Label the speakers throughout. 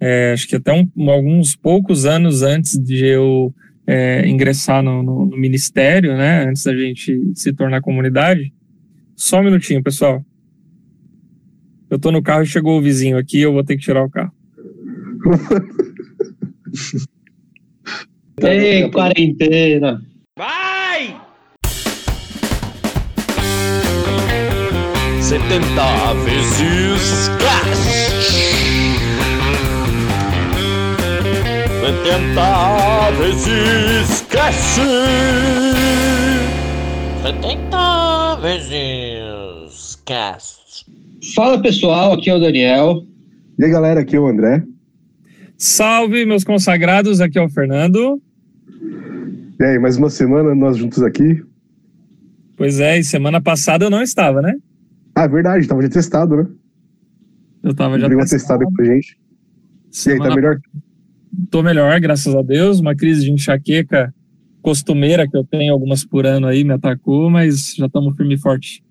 Speaker 1: é, acho que até um, alguns poucos anos antes de eu é, ingressar no, no, no, ministério, né? Antes da gente se tornar comunidade. Só um minutinho, pessoal. Eu tô no carro e chegou o vizinho aqui, eu vou ter que tirar o carro.
Speaker 2: Ei, quarentena!
Speaker 3: Vai! 70 vezes 70 vezes cash. 70 vezes cash.
Speaker 2: Fala pessoal, aqui é o Daniel.
Speaker 4: E aí galera, aqui é o André.
Speaker 1: Salve meus consagrados, aqui é o Fernando.
Speaker 4: E aí, mais uma semana nós juntos aqui.
Speaker 1: Pois é, e semana passada eu não estava, né?
Speaker 4: Ah, é verdade, tava já testado, né?
Speaker 1: Eu tava já
Speaker 4: testado. testado com a gente. Semana... E aí, tá melhor?
Speaker 1: Tô melhor, graças a Deus. Uma crise de enxaqueca costumeira que eu tenho, algumas por ano aí, me atacou, mas já estamos firme e forte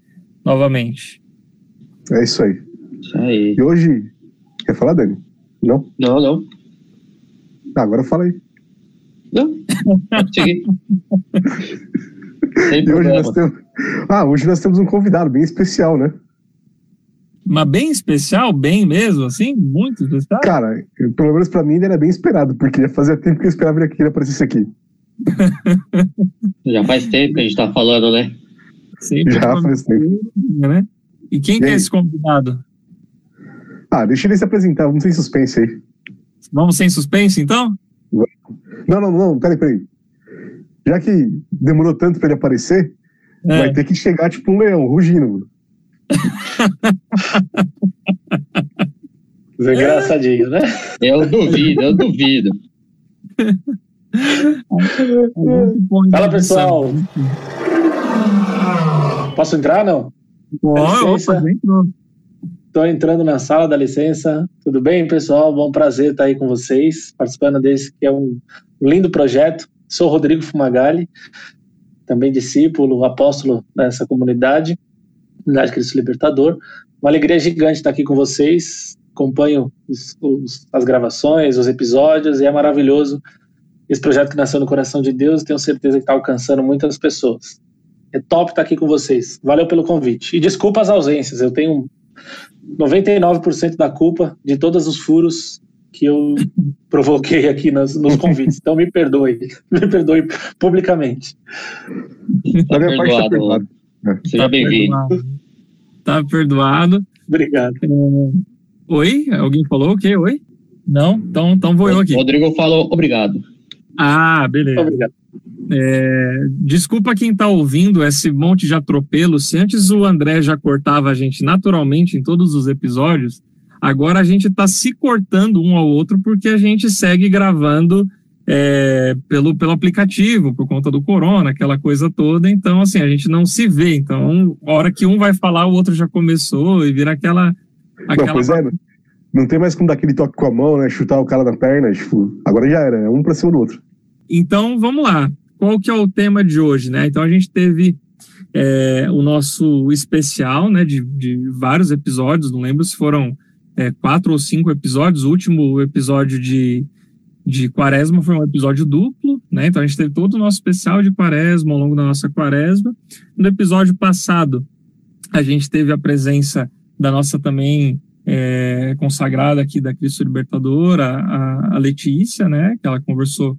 Speaker 1: novamente.
Speaker 4: É isso aí.
Speaker 2: Isso aí.
Speaker 4: E hoje, quer falar, Dani? Não?
Speaker 2: Não, não.
Speaker 4: Ah, agora fala aí.
Speaker 2: Não, cheguei.
Speaker 4: e hoje nós temos... Ah, hoje nós temos um convidado bem especial, né?
Speaker 1: Mas bem especial, bem mesmo, assim? Muito especial?
Speaker 4: Cara, pelo menos pra mim ele era bem esperado, porque já fazia tempo que eu esperava que ele aparecesse aqui.
Speaker 2: já faz tempo que a gente tá falando, né?
Speaker 1: Sempre
Speaker 4: já faz tempo.
Speaker 1: Né? E quem e que é esse convidado?
Speaker 4: Ah, deixa ele se apresentar, vamos sem suspense aí.
Speaker 1: Vamos sem suspense, então?
Speaker 4: Não, não, não, peraí, peraí. Já que demorou tanto para ele aparecer, é. vai ter que chegar tipo um leão, rugindo.
Speaker 2: Engraçadinho, né? Eu duvido, eu duvido.
Speaker 3: Fala pessoal. Posso entrar não? Estou entrando na sala, dá licença. Tudo bem, pessoal? Bom prazer estar aí com vocês, participando desse que é um lindo projeto. Sou Rodrigo Fumagalli, também discípulo, apóstolo dessa comunidade, comunidade Cristo Libertador. Uma alegria gigante estar aqui com vocês. Acompanho os, os, as gravações, os episódios, e é maravilhoso esse projeto que nasceu no coração de Deus. Tenho certeza que está alcançando muitas pessoas. É top estar aqui com vocês. Valeu pelo convite. E desculpa as ausências. Eu tenho 99% da culpa de todos os furos que eu provoquei aqui nos, nos convites. Então me perdoe, me perdoe publicamente.
Speaker 2: Tá perdoado. Seja tá bem-vindo.
Speaker 1: Tá perdoado.
Speaker 3: Obrigado. É...
Speaker 1: Oi? Alguém falou o quê? Oi? Não? Então, então vou eu aqui.
Speaker 2: Rodrigo falou obrigado.
Speaker 1: Ah, beleza.
Speaker 3: Obrigado.
Speaker 1: É, desculpa quem está ouvindo esse monte de atropelo. Se antes o André já cortava a gente naturalmente em todos os episódios, agora a gente está se cortando um ao outro porque a gente segue gravando é, pelo, pelo aplicativo, por conta do corona, aquela coisa toda. Então, assim, a gente não se vê. Então, a hora que um vai falar, o outro já começou e vira aquela. aquela...
Speaker 4: Não, pois é, não tem mais como dar aquele toque com a mão, né? Chutar o cara na perna. Tipo, agora já era, é um pra cima do outro.
Speaker 1: Então, vamos lá qual que é o tema de hoje, né? Então a gente teve é, o nosso especial, né, de, de, vários episódios, não lembro se foram é, quatro ou cinco episódios. O último episódio de, de Quaresma foi um episódio duplo, né? Então a gente teve todo o nosso especial de Quaresma ao longo da nossa Quaresma. No episódio passado, a gente teve a presença da nossa também é, consagrada aqui da Cristo Libertadora, a, a Letícia, né? Que ela conversou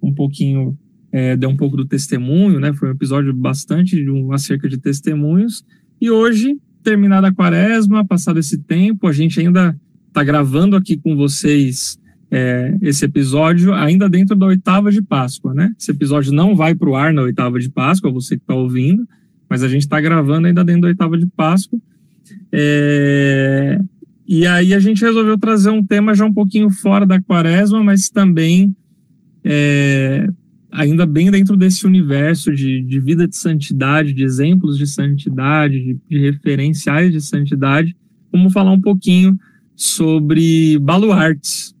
Speaker 1: um pouquinho é, deu um pouco do testemunho, né? Foi um episódio bastante de um, acerca de testemunhos. E hoje, terminada a quaresma, passado esse tempo, a gente ainda está gravando aqui com vocês é, esse episódio ainda dentro da oitava de Páscoa, né? Esse episódio não vai para o ar na oitava de Páscoa, você que está ouvindo, mas a gente está gravando ainda dentro da oitava de Páscoa. É, e aí a gente resolveu trazer um tema já um pouquinho fora da quaresma, mas também é, ainda bem dentro desse universo de, de vida de santidade, de exemplos de santidade, de, de referenciais de santidade, vamos falar um pouquinho sobre baluartes,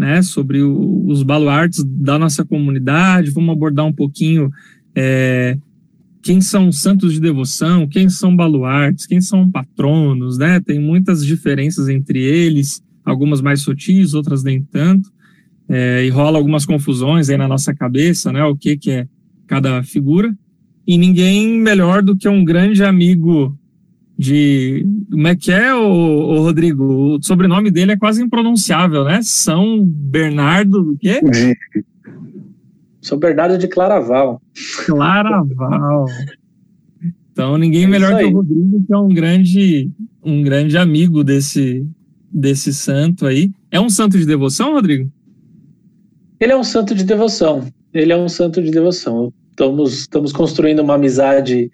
Speaker 1: né? Sobre o, os baluartes da nossa comunidade, vamos abordar um pouquinho é, quem são santos de devoção, quem são baluartes, quem são patronos, né? Tem muitas diferenças entre eles, algumas mais sutis, outras nem tanto, é, e rola algumas confusões aí na nossa cabeça, né? O que, que é cada figura. E ninguém melhor do que um grande amigo de. Como é que é, o, Rodrigo? O sobrenome dele é quase impronunciável, né? São Bernardo do quê?
Speaker 3: São Bernardo de Claraval.
Speaker 1: Claraval. Então, ninguém é melhor que o Rodrigo, que é um grande, um grande amigo desse, desse santo aí. É um santo de devoção, Rodrigo?
Speaker 3: Ele é um santo de devoção. Ele é um santo de devoção. Estamos, estamos construindo uma amizade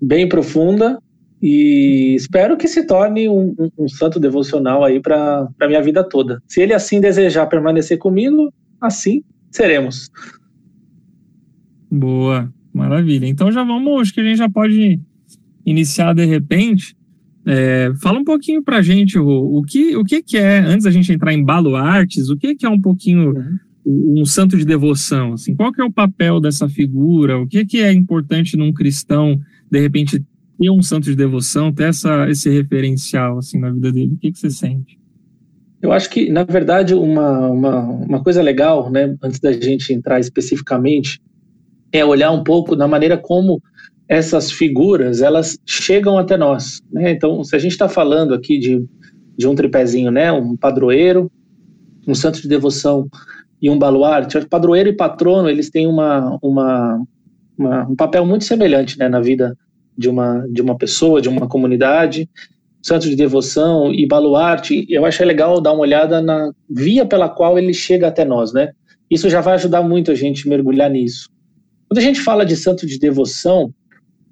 Speaker 3: bem profunda e espero que se torne um, um, um santo devocional aí para a minha vida toda. Se ele assim desejar permanecer comigo, assim seremos.
Speaker 1: Boa, maravilha. Então já vamos, acho que a gente já pode iniciar de repente. É, fala um pouquinho para a gente, o, o, que, o que, que é, antes da gente entrar em baluartes, o que, que é um pouquinho uhum. um santo de devoção? Assim, qual que é o papel dessa figura? O que, que é importante num cristão, de repente, ter um santo de devoção, ter essa, esse referencial assim, na vida dele? O que, que você sente?
Speaker 3: Eu acho que, na verdade, uma, uma, uma coisa legal, né, antes da gente entrar especificamente, é olhar um pouco da maneira como essas figuras elas chegam até nós. Né? Então, se a gente está falando aqui de, de um tripézinho, né, um padroeiro, um santo de devoção e um baluarte, padroeiro e patrono eles têm uma, uma, uma, um papel muito semelhante né, na vida de uma, de uma pessoa, de uma comunidade. Santo de devoção e baluarte, eu acho legal dar uma olhada na via pela qual ele chega até nós, né? Isso já vai ajudar muito a gente mergulhar nisso. Quando a gente fala de santo de devoção,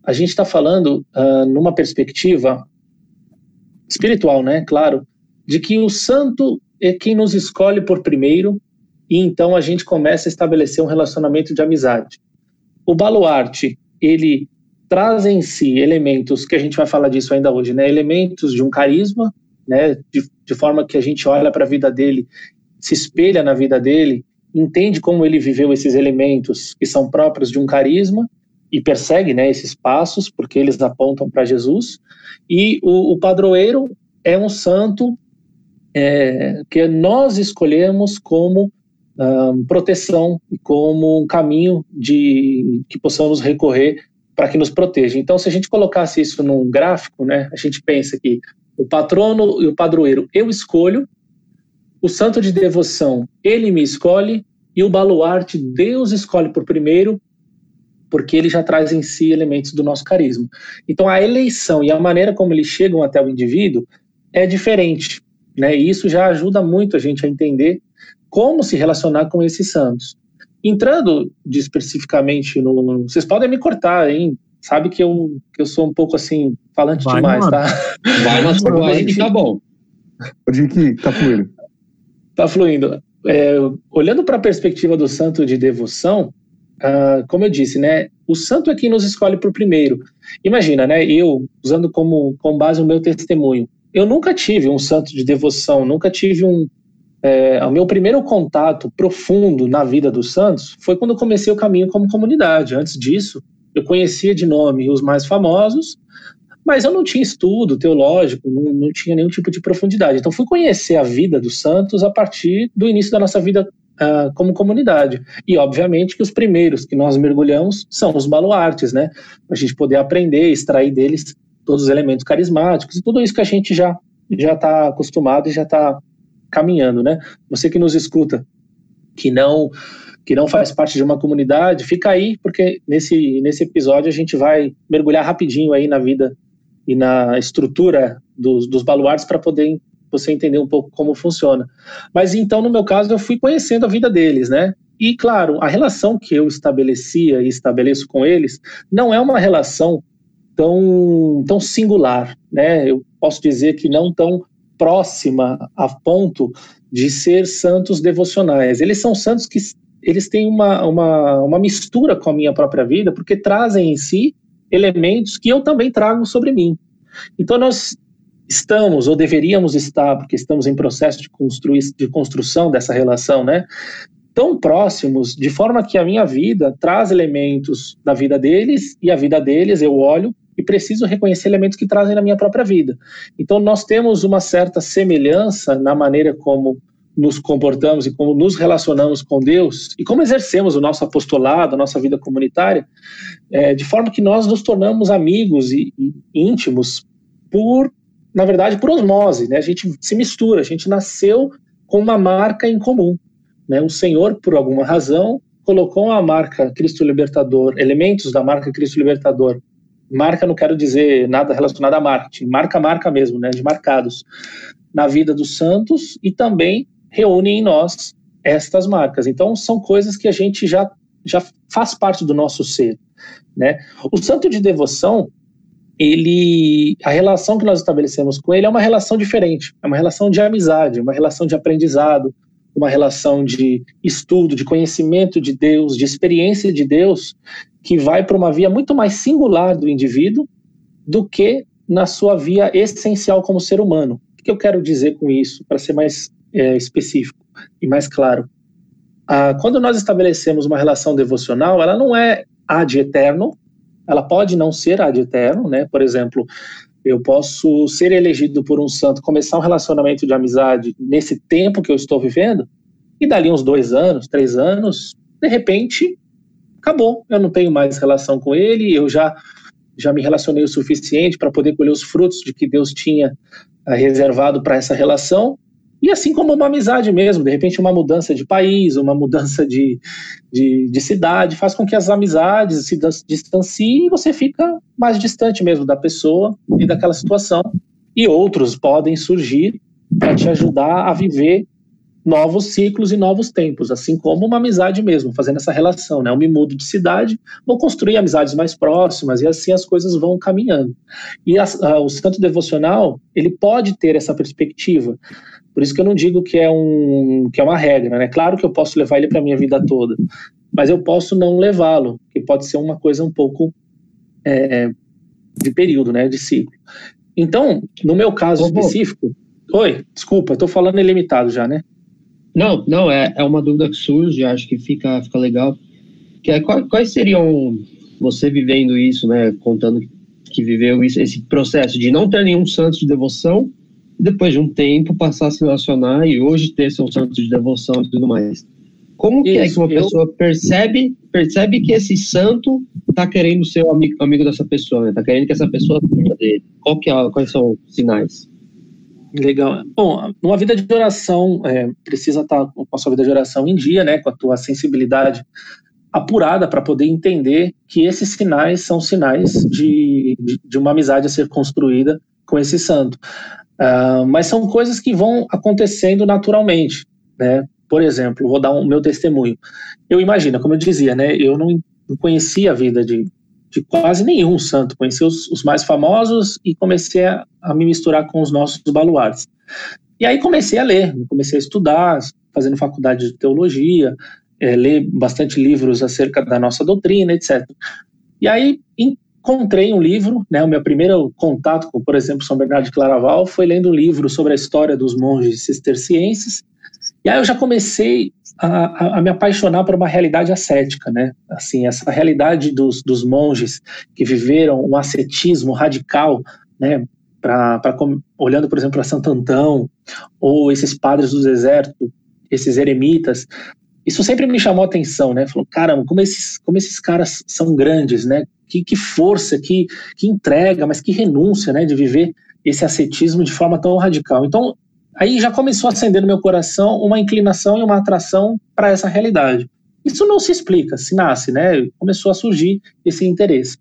Speaker 3: a gente está falando uh, numa perspectiva espiritual, né? Claro, de que o santo é quem nos escolhe por primeiro e então a gente começa a estabelecer um relacionamento de amizade. O baluarte, ele traz em si elementos que a gente vai falar disso ainda hoje, né? Elementos de um carisma, né? De, de forma que a gente olha para a vida dele, se espelha na vida dele entende como ele viveu esses elementos que são próprios de um carisma e persegue né, esses passos, porque eles apontam para Jesus. E o, o, padroeiro é um santo é, que nós escolhemos como um, proteção e como um caminho de que possamos recorrer para que nos proteja. Então, se a gente colocasse isso num gráfico, né, a gente pensa que o patrono e o padroeiro eu escolho, o santo de devoção, ele me escolhe, e o baluarte, Deus escolhe por primeiro, porque ele já traz em si elementos do nosso carisma. Então a eleição e a maneira como eles chegam até o indivíduo é diferente, né? E isso já ajuda muito a gente a entender como se relacionar com esses santos. Entrando de especificamente no, vocês podem me cortar, hein? Sabe que eu, que eu sou um pouco assim falante Vai, demais, mano. tá?
Speaker 2: Vai na sua aí que tá bom.
Speaker 4: Pode ir que tá fluindo
Speaker 3: tá fluindo. É, olhando para a perspectiva do santo de devoção, uh, como eu disse, né, o santo é quem nos escolhe por primeiro. Imagina, né, eu usando como, como base o meu testemunho, eu nunca tive um santo de devoção, nunca tive um. É, o meu primeiro contato profundo na vida dos santos foi quando eu comecei o caminho como comunidade. Antes disso, eu conhecia de nome os mais famosos, mas eu não tinha estudo teológico, não, não tinha nenhum tipo de profundidade. Então fui conhecer a vida dos santos a partir do início da nossa vida uh, como comunidade. E obviamente que os primeiros que nós mergulhamos são os baluartes, né? Para a gente poder aprender, extrair deles todos os elementos carismáticos e tudo isso que a gente já já está acostumado e já está caminhando, né? Você que nos escuta, que não que não faz parte de uma comunidade, fica aí porque nesse nesse episódio a gente vai mergulhar rapidinho aí na vida e na estrutura dos, dos baluartes para poder você entender um pouco como funciona. Mas então, no meu caso, eu fui conhecendo a vida deles, né? E claro, a relação que eu estabelecia e estabeleço com eles não é uma relação tão, tão singular, né? Eu posso dizer que não tão próxima a ponto de ser santos devocionais. Eles são santos que eles têm uma, uma, uma mistura com a minha própria vida, porque trazem em si elementos que eu também trago sobre mim. Então nós estamos ou deveríamos estar, porque estamos em processo de, construir, de construção dessa relação, né? Tão próximos, de forma que a minha vida traz elementos da vida deles e a vida deles eu olho e preciso reconhecer elementos que trazem na minha própria vida. Então, nós temos uma certa semelhança na maneira como nos comportamos e como nos relacionamos com Deus e como exercemos o nosso apostolado, a nossa vida comunitária, é, de forma que nós nos tornamos amigos e, e, íntimos por, na verdade, por osmose, né? A gente se mistura, a gente nasceu com uma marca em comum, né? O Senhor, por alguma razão, colocou a marca Cristo Libertador, elementos da marca Cristo Libertador. Marca não quero dizer nada relacionado a marketing, marca marca mesmo, né? De marcados na vida dos santos e também reúne em nós estas marcas. Então, são coisas que a gente já, já faz parte do nosso ser. Né? O santo de devoção, ele, a relação que nós estabelecemos com ele é uma relação diferente, é uma relação de amizade, uma relação de aprendizado, uma relação de estudo, de conhecimento de Deus, de experiência de Deus, que vai para uma via muito mais singular do indivíduo do que na sua via essencial como ser humano. O que eu quero dizer com isso, para ser mais é, específico e mais claro. Ah, quando nós estabelecemos uma relação devocional, ela não é ad eterno, ela pode não ser ad eterno, né? Por exemplo, eu posso ser elegido por um santo, começar um relacionamento de amizade nesse tempo que eu estou vivendo, e dali uns dois anos, três anos, de repente, acabou. Eu não tenho mais relação com ele, eu já, já me relacionei o suficiente para poder colher os frutos de que Deus tinha ah, reservado para essa relação, e assim como uma amizade mesmo, de repente uma mudança de país, uma mudança de, de, de cidade, faz com que as amizades se distanciem e você fica mais distante mesmo da pessoa e daquela situação. E outros podem surgir para te ajudar a viver novos ciclos e novos tempos, assim como uma amizade mesmo, fazendo essa relação, né? Eu me mudo de cidade, vou construir amizades mais próximas e assim as coisas vão caminhando. E a, a, o santo devocional, ele pode ter essa perspectiva por isso que eu não digo que é, um, que é uma regra, né? Claro que eu posso levar ele para minha vida toda, mas eu posso não levá-lo, que pode ser uma coisa um pouco é, de período, né? De ciclo. Então, no meu caso específico. Oi, desculpa, estou falando ilimitado já, né?
Speaker 2: Não, não, é, é uma dúvida que surge, acho que fica, fica legal. Que é, quais, quais seriam, você vivendo isso, né? Contando que viveu isso, esse processo de não ter nenhum santo de devoção depois de um tempo passar a se relacionar e hoje ter seu santo de devoção e tudo mais. Como que Isso, é que uma eu... pessoa percebe percebe que esse santo está querendo ser amigo, amigo dessa pessoa, está querendo que essa pessoa seja dele? Qual que é, quais são os sinais?
Speaker 3: Legal. Bom, uma vida de oração é, precisa estar tá com a sua vida de oração em dia, né, com a tua sensibilidade apurada para poder entender que esses sinais são sinais de, de, de, uma amizade a ser construída com esse santo. Uh, mas são coisas que vão acontecendo naturalmente, né? Por exemplo, vou dar o um, meu testemunho. Eu imagino, como eu dizia, né? Eu não, conhecia a vida de, de quase nenhum santo. Conheci os, os mais famosos e comecei a, a, me misturar com os nossos baluartes. E aí comecei a ler, comecei a estudar, fazendo faculdade de teologia, é, ler bastante livros acerca da nossa doutrina, etc. E aí, em encontrei um livro, né, o meu primeiro contato com, por exemplo, São Bernardo de Claraval foi lendo um livro sobre a história dos monges cistercienses, e aí eu já comecei a, a, me apaixonar por uma realidade ascética, né, assim, essa realidade dos, dos monges que viveram um ascetismo radical, né, pra, pra, olhando, por exemplo, para Santo Antão, ou esses padres do deserto, esses eremitas, isso sempre me chamou a atenção, né? Falou, caramba, como esses, como esses caras são grandes, né? Que, que força, que, que entrega, mas que renúncia, né? De viver esse ascetismo de forma tão radical. Então, aí já começou a acender no meu coração uma inclinação e uma atração para essa realidade. Isso não se explica, se nasce, né? Começou a surgir esse interesse.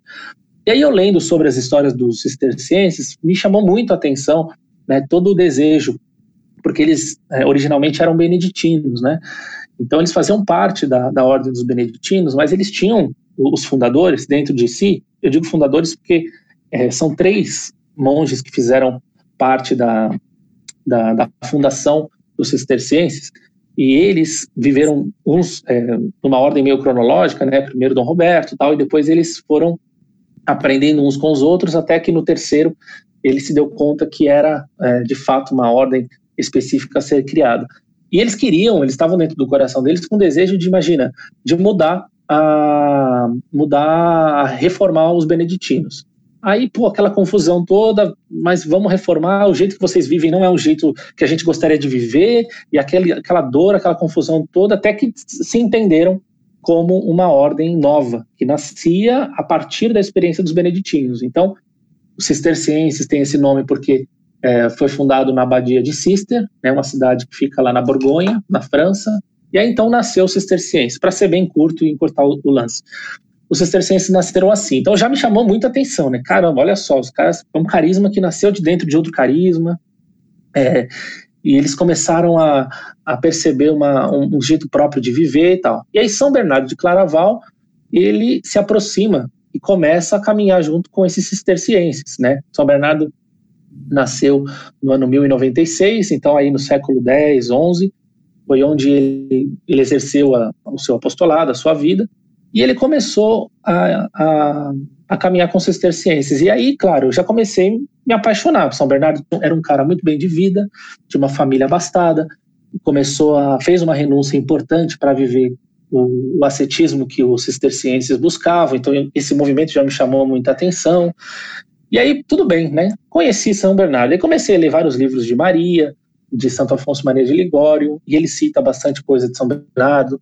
Speaker 3: E aí eu lendo sobre as histórias dos cistercienses, me chamou muito a atenção, né? Todo o desejo, porque eles é, originalmente eram beneditinos, né? Então, eles faziam parte da, da ordem dos beneditinos, mas eles tinham os fundadores dentro de si. Eu digo fundadores porque é, são três monges que fizeram parte da, da, da fundação dos cistercienses, e eles viveram uns é, numa ordem meio cronológica, né? Primeiro Dom Roberto, tal, e depois eles foram aprendendo uns com os outros, até que no terceiro ele se deu conta que era é, de fato uma ordem específica a ser criada. E eles queriam, eles estavam dentro do coração deles com o desejo de, imagina, de mudar a mudar, a reformar os beneditinos. Aí, pô, aquela confusão toda, mas vamos reformar, o jeito que vocês vivem não é o jeito que a gente gostaria de viver, e aquele, aquela dor, aquela confusão toda, até que se entenderam como uma ordem nova, que nascia a partir da experiência dos beneditinos. Então, os cistercienses têm esse nome porque é, foi fundado na abadia de Cister, né, uma cidade que fica lá na Borgonha, na França, e aí então nasceu o cisterciense, para ser bem curto e encurtar o, o lance os cistercienses nasceram assim. Então já me chamou muita atenção, né? Caramba, olha só, os caras, é um carisma que nasceu de dentro de outro carisma. É, e eles começaram a, a perceber uma, um, um, jeito próprio de viver e tal. E aí São Bernardo de Claraval, ele se aproxima e começa a caminhar junto com esses cistercienses, né? São Bernardo nasceu no ano 1096, então aí no século 10, 11, foi onde ele, ele exerceu a, o seu apostolado, a sua vida, e ele começou a, a, a caminhar com cistercienses. E aí, claro, eu já comecei a me apaixonar. São Bernardo era um cara muito bem de vida, de uma família abastada, começou a fez uma renúncia importante para viver o, o, ascetismo que os cistercienses buscavam. Então esse movimento já me chamou muita atenção. E aí tudo bem, né? Conheci São Bernardo. E comecei a ler vários livros de Maria, de Santo Afonso Maria de Ligório, e ele cita bastante coisa de São Bernardo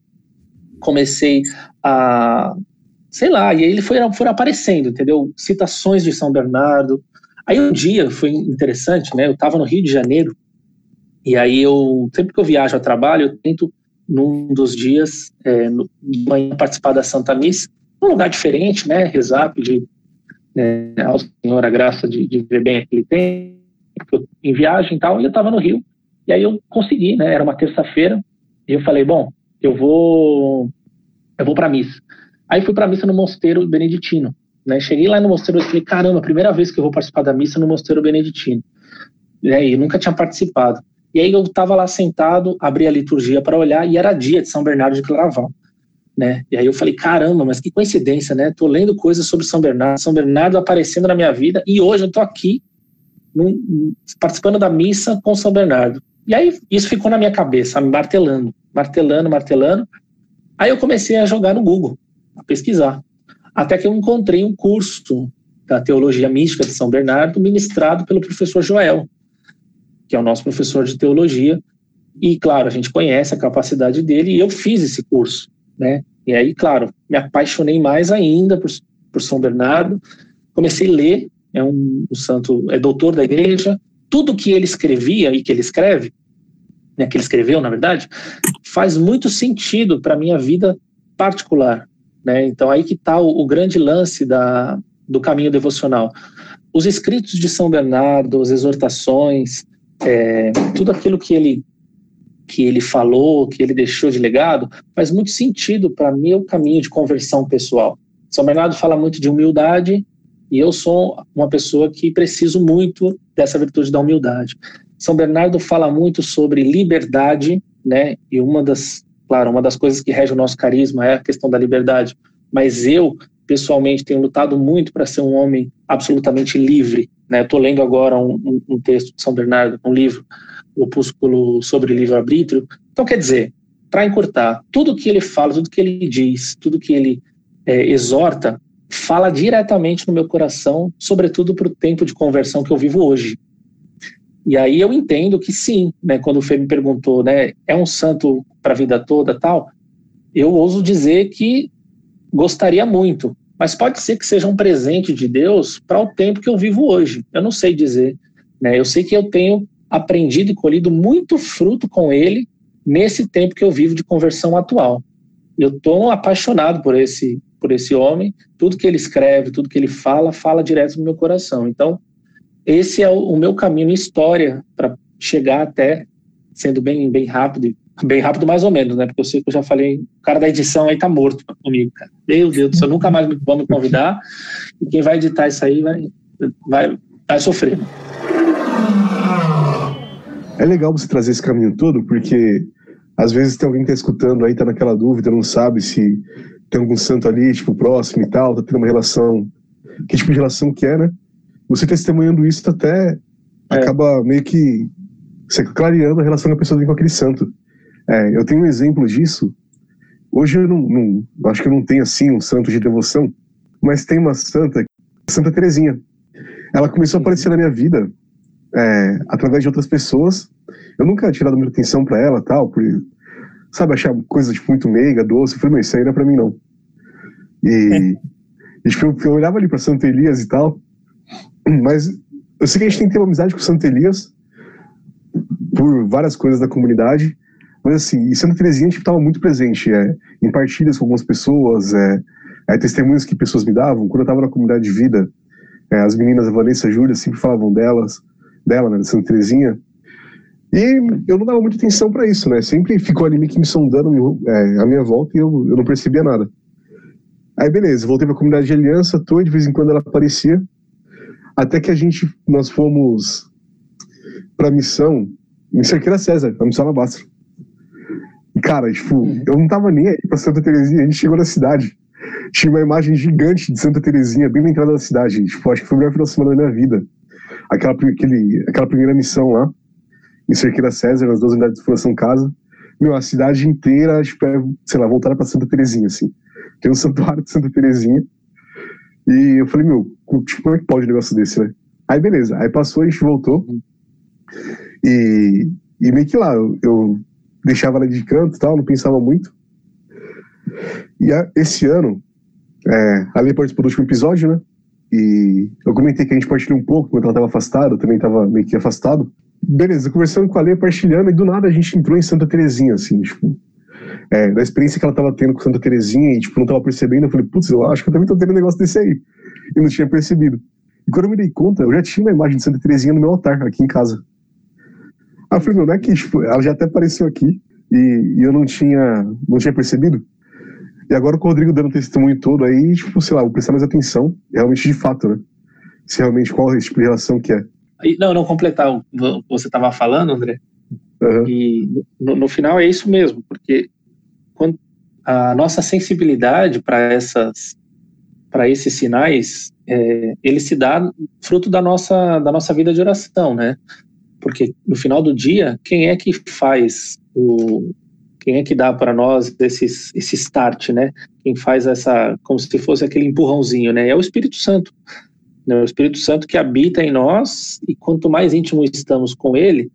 Speaker 3: comecei a. Sei lá, e aí ele foi, foram aparecendo, entendeu? Citações de São Bernardo. Aí um dia foi interessante, né? Eu estava no Rio de Janeiro, e aí eu, sempre que eu viajo a trabalho, eu tento, num dos dias, é, no, manhã, participar da Santa Missa, num lugar diferente, né? Rezar, pedir é, ao Senhor a graça de, de bem aquele tempo, em viagem e tal, e eu estava no Rio. E aí eu consegui, né? Era uma terça-feira, e eu falei, bom, eu vou eu vou para missa. Aí fui para missa no mosteiro beneditino, né? Cheguei lá no mosteiro e falei, caramba, primeira vez que eu vou participar da missa no mosteiro beneditino. E eu nunca tinha participado. E aí eu estava lá sentado, abri a liturgia para olhar e era dia de São Bernardo de Claraval. Né? E aí eu falei, caramba, mas que coincidência, né? Tô lendo coisas sobre São Bernardo, São Bernardo aparecendo na minha vida e hoje eu tô aqui num, participando da missa com São Bernardo. E aí isso ficou na minha cabeça, me martelando martelando, martelando. Aí eu comecei a jogar no Google, a pesquisar. Até que eu encontrei um curso da Teologia Mística de São Bernardo, ministrado pelo professor Joel, que é o nosso professor de teologia. E, claro, a gente conhece a capacidade dele e eu fiz esse curso, né? E aí, claro, me apaixonei mais ainda por, por São Bernardo. Comecei a ler, é um, um santo, é doutor da igreja. Tudo que ele escrevia e que ele escreve né, que ele escreveu, na verdade, faz muito sentido para a minha vida particular. Né? Então, aí que está o, o, grande lance da, do caminho devocional. Os escritos de São Bernardo, as exortações, é, tudo aquilo que ele, que ele falou, que ele deixou de legado, faz muito sentido para meu caminho de conversão pessoal. São Bernardo fala muito de humildade e eu sou uma pessoa que preciso muito dessa virtude da humildade. São Bernardo fala muito sobre liberdade, né? E uma das, claro, uma das coisas que rege o nosso carisma é a questão da liberdade. Mas eu, pessoalmente, tenho lutado muito para ser um homem absolutamente livre. Né? Estou lendo agora um, um, texto de São Bernardo, um livro, o opúsculo sobre livre-arbítrio. Então, quer dizer, para encurtar, tudo que ele fala, tudo que ele diz, tudo que ele é, exorta, fala diretamente no meu coração, sobretudo para o tempo de conversão que eu vivo hoje. E aí eu entendo que sim, né, quando o Fê me perguntou, né, é um santo para a vida toda tal, eu ouso dizer que gostaria muito, mas pode ser que seja um presente de Deus para o tempo que eu vivo hoje. Eu não sei dizer, né? Eu sei que eu tenho aprendido e colhido muito fruto com ele nesse tempo que eu vivo de conversão atual. Eu estou apaixonado por esse por esse homem, tudo que ele escreve, tudo que ele fala, fala direto no meu coração. Então, esse é o, meu caminho história para chegar até, sendo bem, bem rápido, bem rápido mais ou menos, né? Porque eu sei que eu já falei, o cara da edição aí tá morto comigo, cara. Meu Deus do céu, nunca mais vão me convidar. E quem vai editar isso aí vai, vai, vai sofrer.
Speaker 4: É legal você trazer esse caminho todo, porque às vezes tem alguém que tá escutando aí, tá naquela dúvida, não sabe se tem algum santo ali, tipo, próximo e tal, tá tendo uma relação. Que tipo de relação que é, né? Você testemunhando isso até é. acaba meio que você clareando a relação que a pessoa tem com aquele santo. É, eu tenho um exemplo disso. Hoje eu não, não, acho que eu não tenho assim um santo de devoção, mas tem uma santa, Santa Terezinha. ela começou a aparecer na minha vida é, através de outras pessoas. Eu nunca tinha dado muita atenção para ela, tal, por, sabe, achar coisa tipo, muito meiga, doce. Eu falei, mas isso aí não é pra mim, não. E, e tipo, eu, eu olhava ali pra Santo Elias e tal, mas eu sei que a gente tem que ter uma amizade com Santo Elias por várias coisas da comunidade, mas assim, e Santa Terezinha a gente estava muito presente é, em partilhas com algumas pessoas, é, é, testemunhos que pessoas me davam. Quando eu estava na comunidade de vida, é, as meninas, a Vanessa e a Júlia, sempre falavam delas, dela, né, de Santa Terezinha. E eu não dava muita atenção para isso, né? Sempre ficou ali meio que me sondando é, a minha volta e eu, eu não percebia nada. Aí beleza, voltei para a comunidade de aliança, tô, de vez em quando ela aparecia, até que a gente, nós fomos para a missão em Cerqueira César, a missão Alabastro. E cara, tipo, uhum. eu não tava nem aí pra Santa Terezinha, a gente chegou na cidade, tinha uma imagem gigante de Santa Terezinha bem na entrada da cidade, tipo, acho que foi o melhor final de semana da minha vida. Aquela, aquele, aquela primeira missão lá, em Cerqueira César, nas duas unidades de Fundação Casa. Meu, a cidade inteira, tipo, é, sei lá, voltada pra Santa Terezinha, assim. Tem um santuário de Santa Terezinha. E eu falei, meu, tipo, como é que pode um negócio desse, né? Aí beleza, aí passou, a gente voltou. E, e meio que lá, eu, eu deixava ela de canto e tal, não pensava muito. E a, esse ano, é, a Lê participou do último episódio, né? E eu comentei que a gente partilhou um pouco, quando ela estava afastada, eu também estava meio que afastado. Beleza, conversando com a Lê, partilhando, e do nada a gente entrou em Santa Terezinha, assim, tipo, é, da experiência que ela estava tendo com Santa Terezinha, e, tipo, não estava percebendo, eu falei, putz, eu acho que eu também tô tendo um negócio desse aí. E não tinha percebido. E quando eu me dei conta, eu já tinha uma imagem de Santa Terezinha no meu altar, aqui em casa. Aí eu falei, meu, não é que, tipo, ela já até apareceu aqui, e, e eu não tinha, não tinha percebido. E agora com o Rodrigo dando testemunho todo aí, tipo, sei lá, vou prestar mais atenção, realmente de fato, né? Se realmente qual é tipo de relação que é.
Speaker 3: Não, não completar o que você estava falando, André. Uhum. E no, no, final é isso mesmo, porque a nossa sensibilidade para essas para esses sinais, é, ele se dá fruto da nossa da nossa vida de oração, né? Porque no final do dia, quem é que faz o quem é que dá para nós esse, esse start, né? Quem faz essa, como se fosse aquele empurrãozinho, né? É o Espírito Santo. Né? O Espírito Santo que habita em nós e quanto mais íntimo estamos com ele,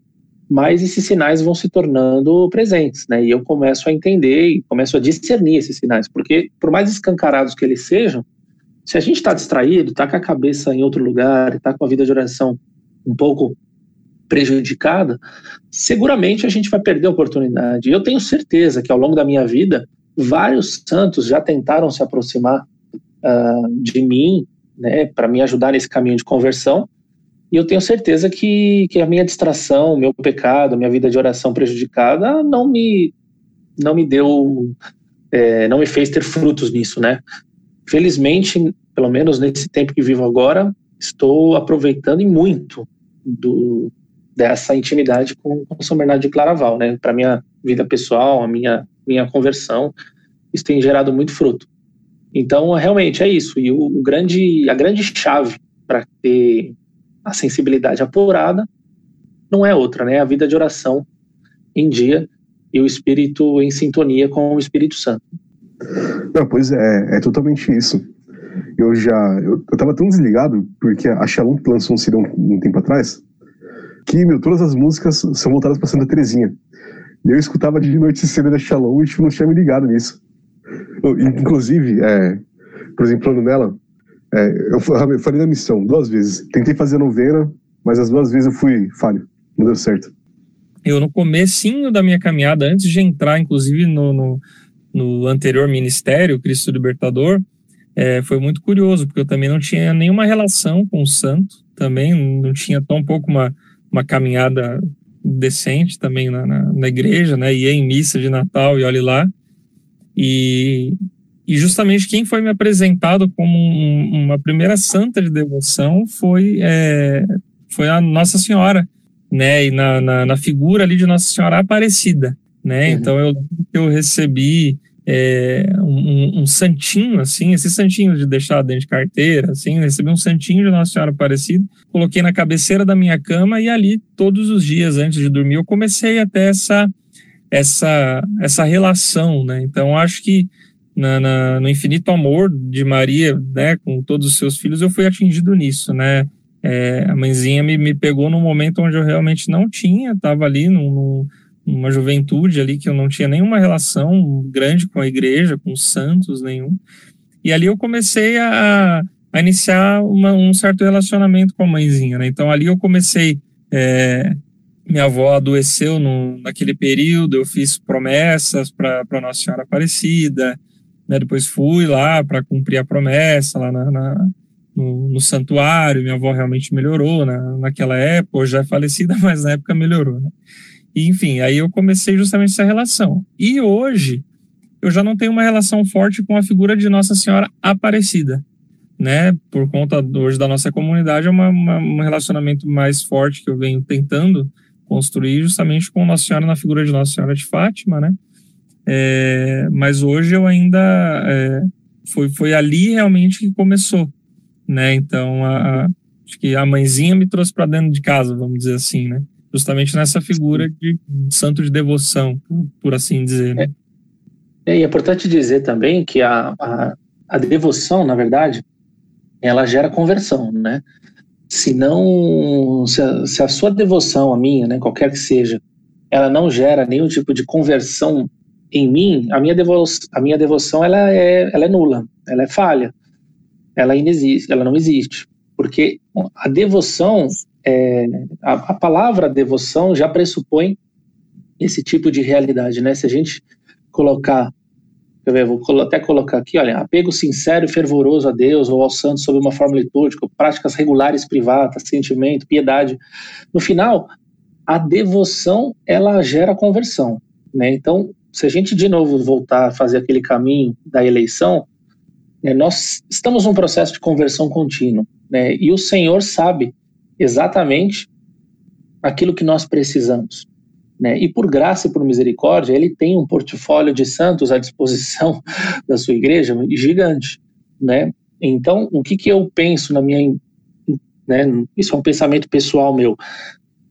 Speaker 3: mais esses sinais vão se tornando presentes, né? E eu começo a entender e começo a discernir esses sinais, porque por mais escancarados que eles sejam, se a gente está distraído, está com a cabeça em outro lugar, está com a vida de oração um pouco prejudicada, seguramente a gente vai perder a oportunidade. Eu tenho certeza que ao longo da minha vida, vários santos já tentaram se aproximar uh, de mim, né, para me ajudar nesse caminho de conversão. E eu tenho certeza que, que a minha distração, meu pecado, minha vida de oração prejudicada não me não me deu, é, não me fez ter frutos nisso, né? Felizmente, pelo menos nesse tempo que vivo agora, estou aproveitando e muito do, dessa intimidade com, com São Bernardo de Claraval, né? Para minha vida pessoal, a minha minha conversão, isso tem gerado muito fruto. Então, realmente é isso. E o, o grande, a grande chave para ter a sensibilidade apurada não é outra, né? A vida de oração em dia e o espírito em sintonia com o Espírito Santo.
Speaker 4: Não, pois é, é totalmente isso. Eu já, eu, eu tava tão desligado porque a Shalom lançou um CD um, tempo atrás que, meu, todas as músicas são voltadas para Santa Terezinha. E eu escutava de noite CD da Shalom e tipo, não tinha me ligado nisso. Inclusive, é, por exemplo, nela, é, eu falei da missão duas vezes. Tentei fazer novena, mas as duas vezes eu fui falho. Não deu certo.
Speaker 1: Eu, no comecinho da minha caminhada, antes de entrar, inclusive, no, no, no anterior ministério, Cristo Libertador, é, foi muito curioso, porque eu também não tinha nenhuma relação com o santo, também não tinha tão pouco uma, uma caminhada decente também na, na, na, igreja, né? Ia em missa de Natal e olhe lá. E, e justamente quem foi me apresentado como um, uma primeira santa de devoção foi, é, foi a Nossa Senhora, né? E na, na, na, figura ali de Nossa Senhora Aparecida, né? Uhum. Então eu, eu recebi é, um, um, santinho, assim, esse santinho de deixar dentro de carteira, assim, recebi um santinho de Nossa Senhora Aparecida, coloquei na cabeceira da minha cama e ali, todos os dias antes de dormir, eu comecei a ter essa, essa, essa relação, né? Então, acho que na, na, no infinito amor de Maria, né, com todos os seus filhos, eu fui atingido nisso, né? é, a mãezinha me, me pegou num momento onde eu realmente não tinha, estava ali num, numa juventude ali que eu não tinha nenhuma relação grande com a igreja, com os santos nenhum. E ali eu comecei a, a iniciar uma, um certo relacionamento com a mãezinha, né? Então ali eu comecei é, minha avó adoeceu no, naquele período, eu fiz promessas para Nossa Senhora Aparecida, né? depois fui lá para cumprir a promessa lá na, na no, no, santuário, minha avó realmente melhorou na, naquela época, hoje já é falecida, mas na época melhorou, né? E, enfim, aí eu comecei justamente essa relação. E hoje eu já não tenho uma relação forte com a figura de Nossa Senhora Aparecida, né? Por conta hoje da nossa comunidade, é uma, uma, um relacionamento mais forte que eu venho tentando construir justamente com Nossa Senhora na figura de Nossa Senhora de Fátima, né? É, mas hoje eu ainda é, foi, foi ali realmente que começou, né? Então a, a, acho que a mãezinha me trouxe para dentro de casa, vamos dizer assim, né? Justamente nessa figura de, santo de devoção, por assim dizer. Né?
Speaker 3: É, é importante dizer também que a, a, a devoção, na verdade, ela gera conversão, né? se não se a, se a, sua devoção a minha, né, qualquer que seja, ela não gera nenhum tipo de conversão em mim, a minha devoção, a minha devoção ela é, ela é nula, ela é falha, ela inexiste, ela não existe, porque a devoção, é, a, a palavra devoção já pressupõe esse tipo de realidade, né? Se a gente colocar vou até colocar aqui, olha, apego sincero e fervoroso a Deus ou ao santo sob uma forma litúrgica, práticas regulares privadas, sentimento, piedade. No final, a devoção, ela gera conversão, né? Então, se a gente de novo voltar a fazer aquele caminho da eleição, né, nós estamos num processo de conversão contínua, né? E o Senhor sabe exatamente aquilo que nós precisamos. Né? E por graça e por misericórdia, ele tem um portfólio de santos à disposição da sua igreja gigante. Né? Então, o que, que eu penso na minha. Né, isso é um pensamento pessoal meu.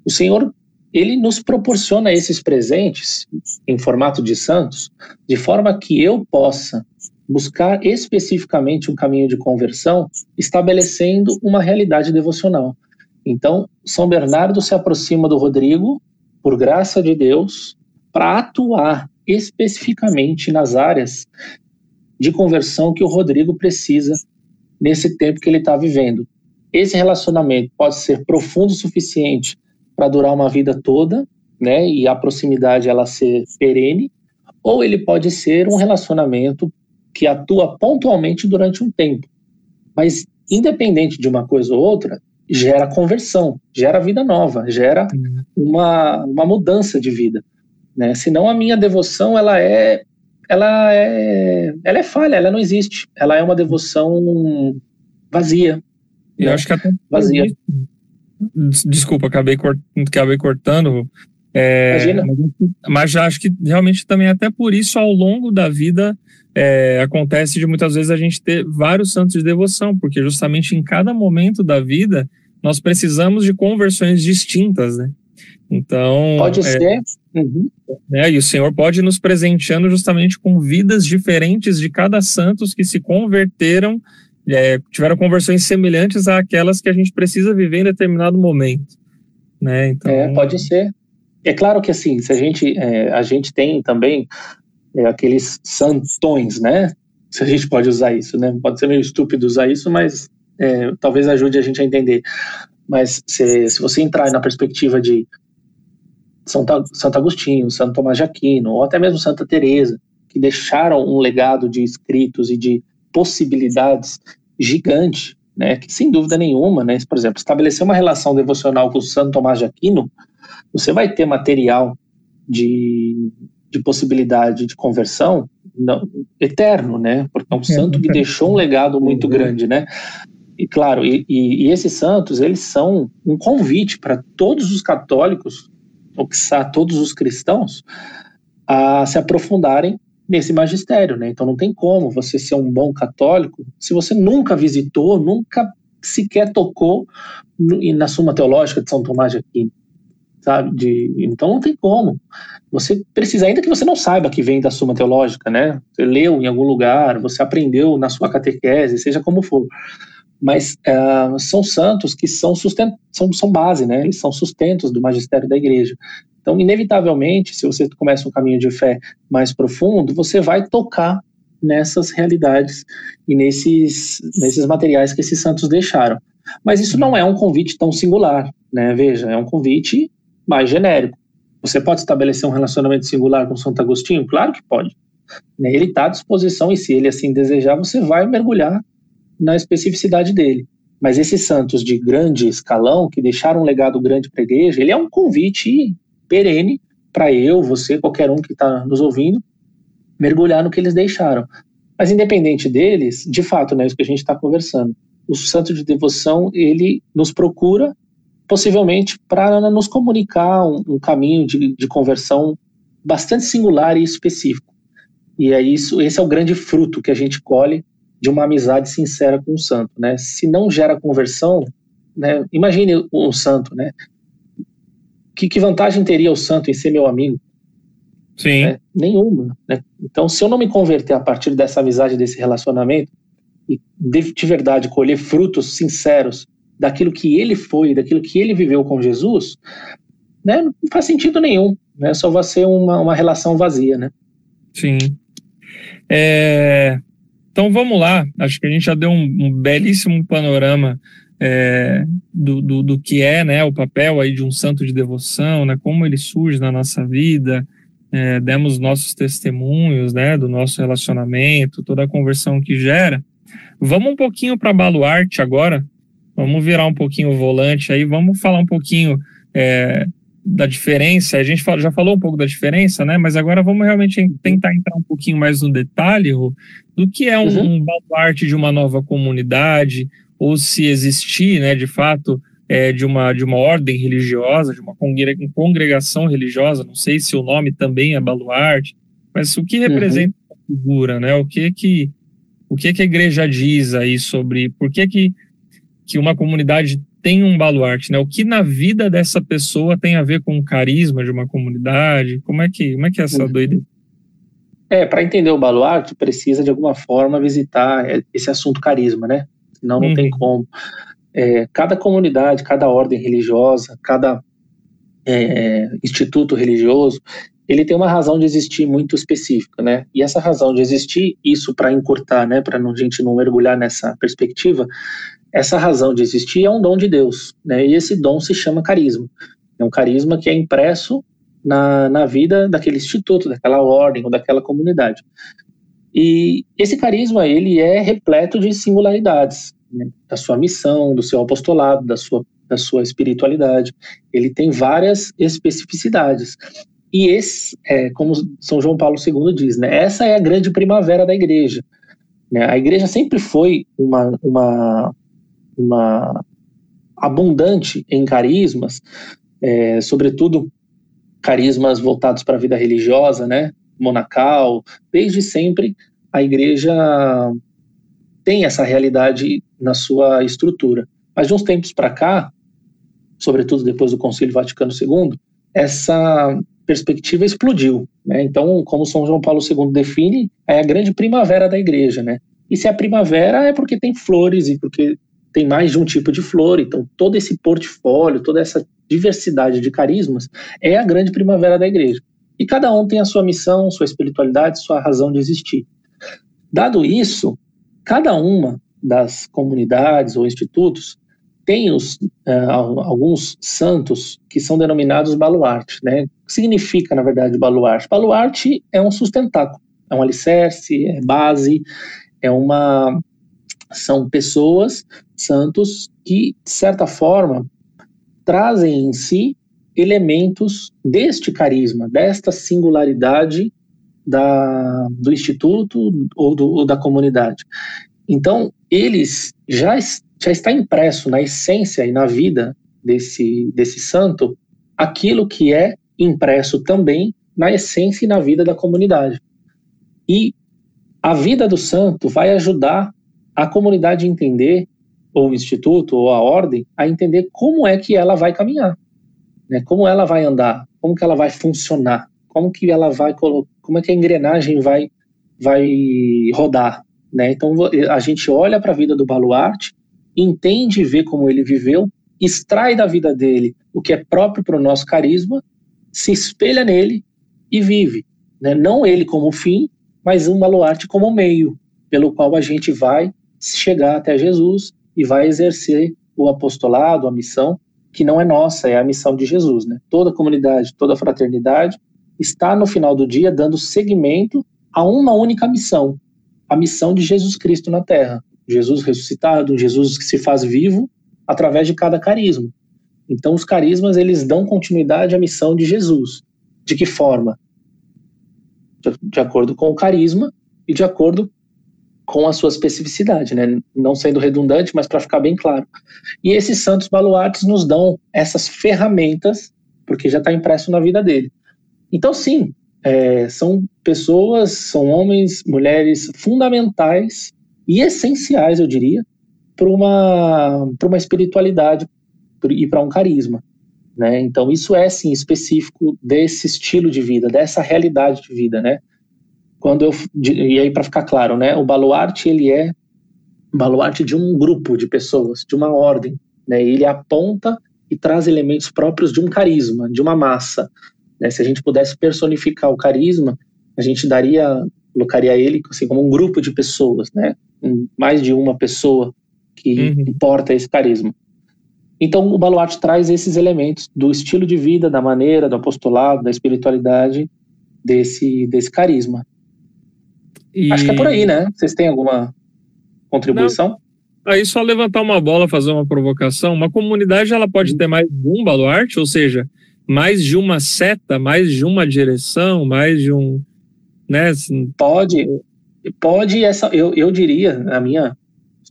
Speaker 3: O Senhor, ele nos proporciona esses presentes em formato de santos, de forma que eu possa buscar especificamente um caminho de conversão, estabelecendo uma realidade devocional. Então, São Bernardo se aproxima do Rodrigo por graça de Deus, para atuar especificamente nas áreas de conversão que o Rodrigo precisa nesse tempo que ele está vivendo. Esse relacionamento pode ser profundo o suficiente para durar uma vida toda, né, e a proximidade ela ser perene, ou ele pode ser um relacionamento que atua pontualmente durante um tempo. Mas independente de uma coisa ou outra, gera conversão, gera vida nova, gera uma, uma mudança de vida. Né? Senão a minha devoção ela é ela é ela é falha, ela não existe. Ela é uma devoção vazia.
Speaker 1: Eu né? acho que até vazia. Desculpa, acabei, cort... acabei cortando. É, mas, mas já acho que realmente também até por isso ao longo da vida é, acontece de muitas vezes a gente ter vários santos de devoção, porque justamente em cada momento da vida nós precisamos de conversões distintas, né? Então.
Speaker 3: Pode é, ser. Uhum.
Speaker 1: Né, e o Senhor pode nos presenteando justamente com vidas diferentes de cada santos que se converteram, é, tiveram conversões semelhantes àquelas que a gente precisa viver em determinado momento. Né?
Speaker 3: Então, é, pode ser. É claro que assim, se a gente, é, a gente tem também é, aqueles santões, né? Se a gente pode usar isso, né? Pode ser meio estúpido usar isso, mas é, talvez ajude a gente a entender. Mas se, se você entrar na perspectiva de Santa, Santo Agostinho, Santo Tomás de Aquino, ou até mesmo Santa Teresa, que deixaram um legado de escritos e de possibilidades gigante, né, que sem dúvida nenhuma, né, por exemplo, estabelecer uma relação devocional com o Santo Tomás de Aquino, você vai ter material de, de possibilidade de conversão não, eterno, né, porque é um santo que deixou um legado muito grande, né, e claro, e, e, e esses santos, eles são um convite para todos os católicos, ou que todos os cristãos, a se aprofundarem nesse magistério, né? Então não tem como você ser um bom católico se você nunca visitou, nunca sequer tocou na Suma Teológica de São Tomás de Aquino, sabe? De, então não tem como. Você precisa, ainda que você não saiba que vem da Suma Teológica, né? Você leu em algum lugar, você aprendeu na sua catequese, seja como for mas uh, são santos que são, sustent são, são base, né? Eles são sustentos do magistério da igreja. Então, inevitavelmente, se você começa um caminho de fé mais profundo, você vai tocar nessas realidades e nesses, nesses materiais que esses santos deixaram. Mas isso não é um convite tão singular, né? Veja, é um convite mais genérico. Você pode estabelecer um relacionamento singular com Santo Agostinho? Claro que pode. Né? Ele está à disposição e se ele assim desejar, você vai mergulhar na especificidade dele. Mas esses santos de grande escalão, que deixaram um legado grande para a igreja, ele é um convite perene para eu, você, qualquer um que está nos ouvindo, mergulhar no que eles deixaram. Mas independente deles, de fato, né, isso que a gente está conversando, o santo de devoção ele nos procura possivelmente para nos comunicar um, um caminho de, de, conversão bastante singular e específico. E é isso, esse é o grande fruto que a gente colhe de uma amizade sincera com o santo, né? Se não gera conversão, né? Imagine um santo, né? Que, que vantagem teria o santo em ser meu amigo?
Speaker 1: Sim.
Speaker 3: Né? Nenhuma. Né? Então, se eu não me converter a partir dessa amizade, desse relacionamento, e de, de verdade colher frutos sinceros daquilo que ele foi, daquilo que ele viveu com Jesus, né, não faz sentido nenhum. Né? Só vai ser uma, uma relação vazia. Né?
Speaker 1: Sim. É, então vamos lá. Acho que a gente já deu um, um belíssimo panorama é, do, do, do, que é né, o papel aí de um santo de devoção, né, como ele surge na nossa vida, é, demos nossos testemunhos né, do nosso relacionamento, toda a conversão que gera. Vamos um pouquinho para Baluarte agora, vamos virar um pouquinho o volante aí, vamos falar um pouquinho é, da diferença. A gente já falou um pouco da diferença, né? Mas agora vamos realmente tentar entrar um pouquinho mais no detalhe do que é um, uhum. um baluarte de uma nova comunidade, ou se existir, né, de fato, é, de, uma, de uma ordem religiosa, de uma congregação religiosa, não sei se o nome também é baluarte, mas o que representa uhum. a figura, né? O que que o que que a igreja diz aí sobre por que que, que uma comunidade tem um baluarte, né? O que na vida dessa pessoa tem a ver com o carisma de uma comunidade? Como é que como é que é essa uhum. doideira?
Speaker 3: É, para entender o baluarte, precisa de alguma forma visitar esse assunto carisma, né? Senão não uhum. tem como é, cada comunidade, cada ordem religiosa, cada é, instituto religioso, ele tem uma razão de existir muito específica, né? E essa razão de existir, isso para encurtar, né, para a gente não mergulhar nessa perspectiva, essa razão de existir é um dom de Deus, né? E esse dom se chama carisma. É um carisma que é impresso na, na vida daquele instituto, daquela ordem ou daquela comunidade. E esse carisma ele é repleto de singularidades né, da sua missão, do seu apostolado, da sua, da sua espiritualidade. Ele tem várias especificidades. E esse, é, como São João Paulo II diz, né, essa é a grande primavera da igreja. Né? A igreja sempre foi uma, uma, uma abundante em carismas, é, sobretudo carismas voltados para a vida religiosa, né, monacal. Desde sempre a igreja tem essa realidade na sua estrutura. Mas de uns tempos para cá, sobretudo depois do Concílio Vaticano II, essa perspectiva explodiu. Né? Então, como São João Paulo II define, é a grande primavera da igreja. Né? E se é primavera é porque tem flores e porque tem mais de um tipo de flor. Então, todo esse portfólio, toda essa diversidade de carismas é a grande primavera da igreja. E cada um tem a sua missão, sua espiritualidade, sua razão de existir. Dado isso, Cada uma das comunidades ou institutos tem os, uh, alguns santos que são denominados baluarte. Né? O que significa, na verdade, baluarte? Baluarte é um sustentáculo, é um alicerce, é base, é uma. São pessoas, santos, que, de certa forma, trazem em si elementos deste carisma, desta singularidade da, do instituto ou, do, ou da comunidade. Então, eles já, já está impresso na essência e na vida desse, desse santo aquilo que é impresso também na essência e na vida da comunidade. E a vida do santo vai ajudar a comunidade a entender, ou o instituto, ou a ordem, a entender como é que ela vai caminhar, né? como ela vai andar, como que ela vai funcionar, como que ela vai como é que a engrenagem vai vai rodar, né? Então a gente olha para a vida do baluarte entende e vê como ele viveu, extrai da vida dele o que é próprio para o nosso carisma, se espelha nele e vive. Né? Não ele como fim, mas um baluarte como meio, pelo qual a gente vai chegar até Jesus e vai exercer o apostolado, a missão, que não é nossa, é a missão de Jesus. Né? Toda a comunidade, toda a fraternidade está no final do dia dando seguimento a uma única missão, a missão de Jesus Cristo na Terra. Jesus ressuscitado, Jesus que se faz vivo através de cada carisma. Então, os carismas eles dão continuidade à missão de Jesus. De que forma? De, de acordo com o carisma e de acordo com a sua especificidade, né? Não sendo redundante, mas para ficar bem claro. E esses santos baluartes nos dão essas ferramentas, porque já está impresso na vida dele. Então, sim, é, são pessoas, são homens, mulheres fundamentais e essenciais, eu diria, para uma, uma espiritualidade e para um carisma. Né? Então, isso é, sim, específico desse estilo de vida, dessa realidade de vida, né? Quando eu, e aí, para ficar claro, né? O baluarte, ele é baluarte de um grupo de pessoas, de uma ordem, né? Ele aponta e traz elementos próprios de um carisma, de uma massa. Né? Se a gente pudesse personificar o carisma, a gente daria, colocaria ele assim, como um grupo de pessoas, né? mais de uma pessoa que uhum. porta esse carisma. Então, o baluarte traz esses elementos do estilo de vida, da maneira, do apostolado, da espiritualidade desse, desse carisma. E... Acho que é por aí, né? Vocês têm alguma contribuição? Não.
Speaker 1: Aí só levantar uma bola, fazer uma provocação. Uma comunidade ela pode ter mais de um baluarte, ou seja, mais de uma seta, mais de uma direção, mais de um, né? Assim...
Speaker 3: Pode, pode essa. Eu, eu diria, na minha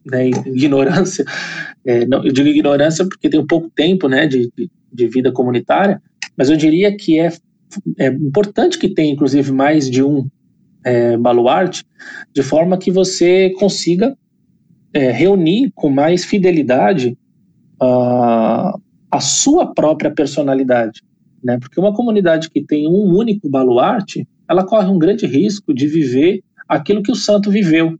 Speaker 3: né, ignorância, é, não, eu digo ignorância porque tenho pouco tempo, né, de, de, de vida comunitária, mas eu diria que é, é importante que tenha, inclusive, mais de um é, baluarte, de forma que você consiga é, reunir com mais fidelidade a sua própria personalidade. Né? Porque uma comunidade que tem um único baluarte, ela corre um grande risco de viver aquilo que o santo viveu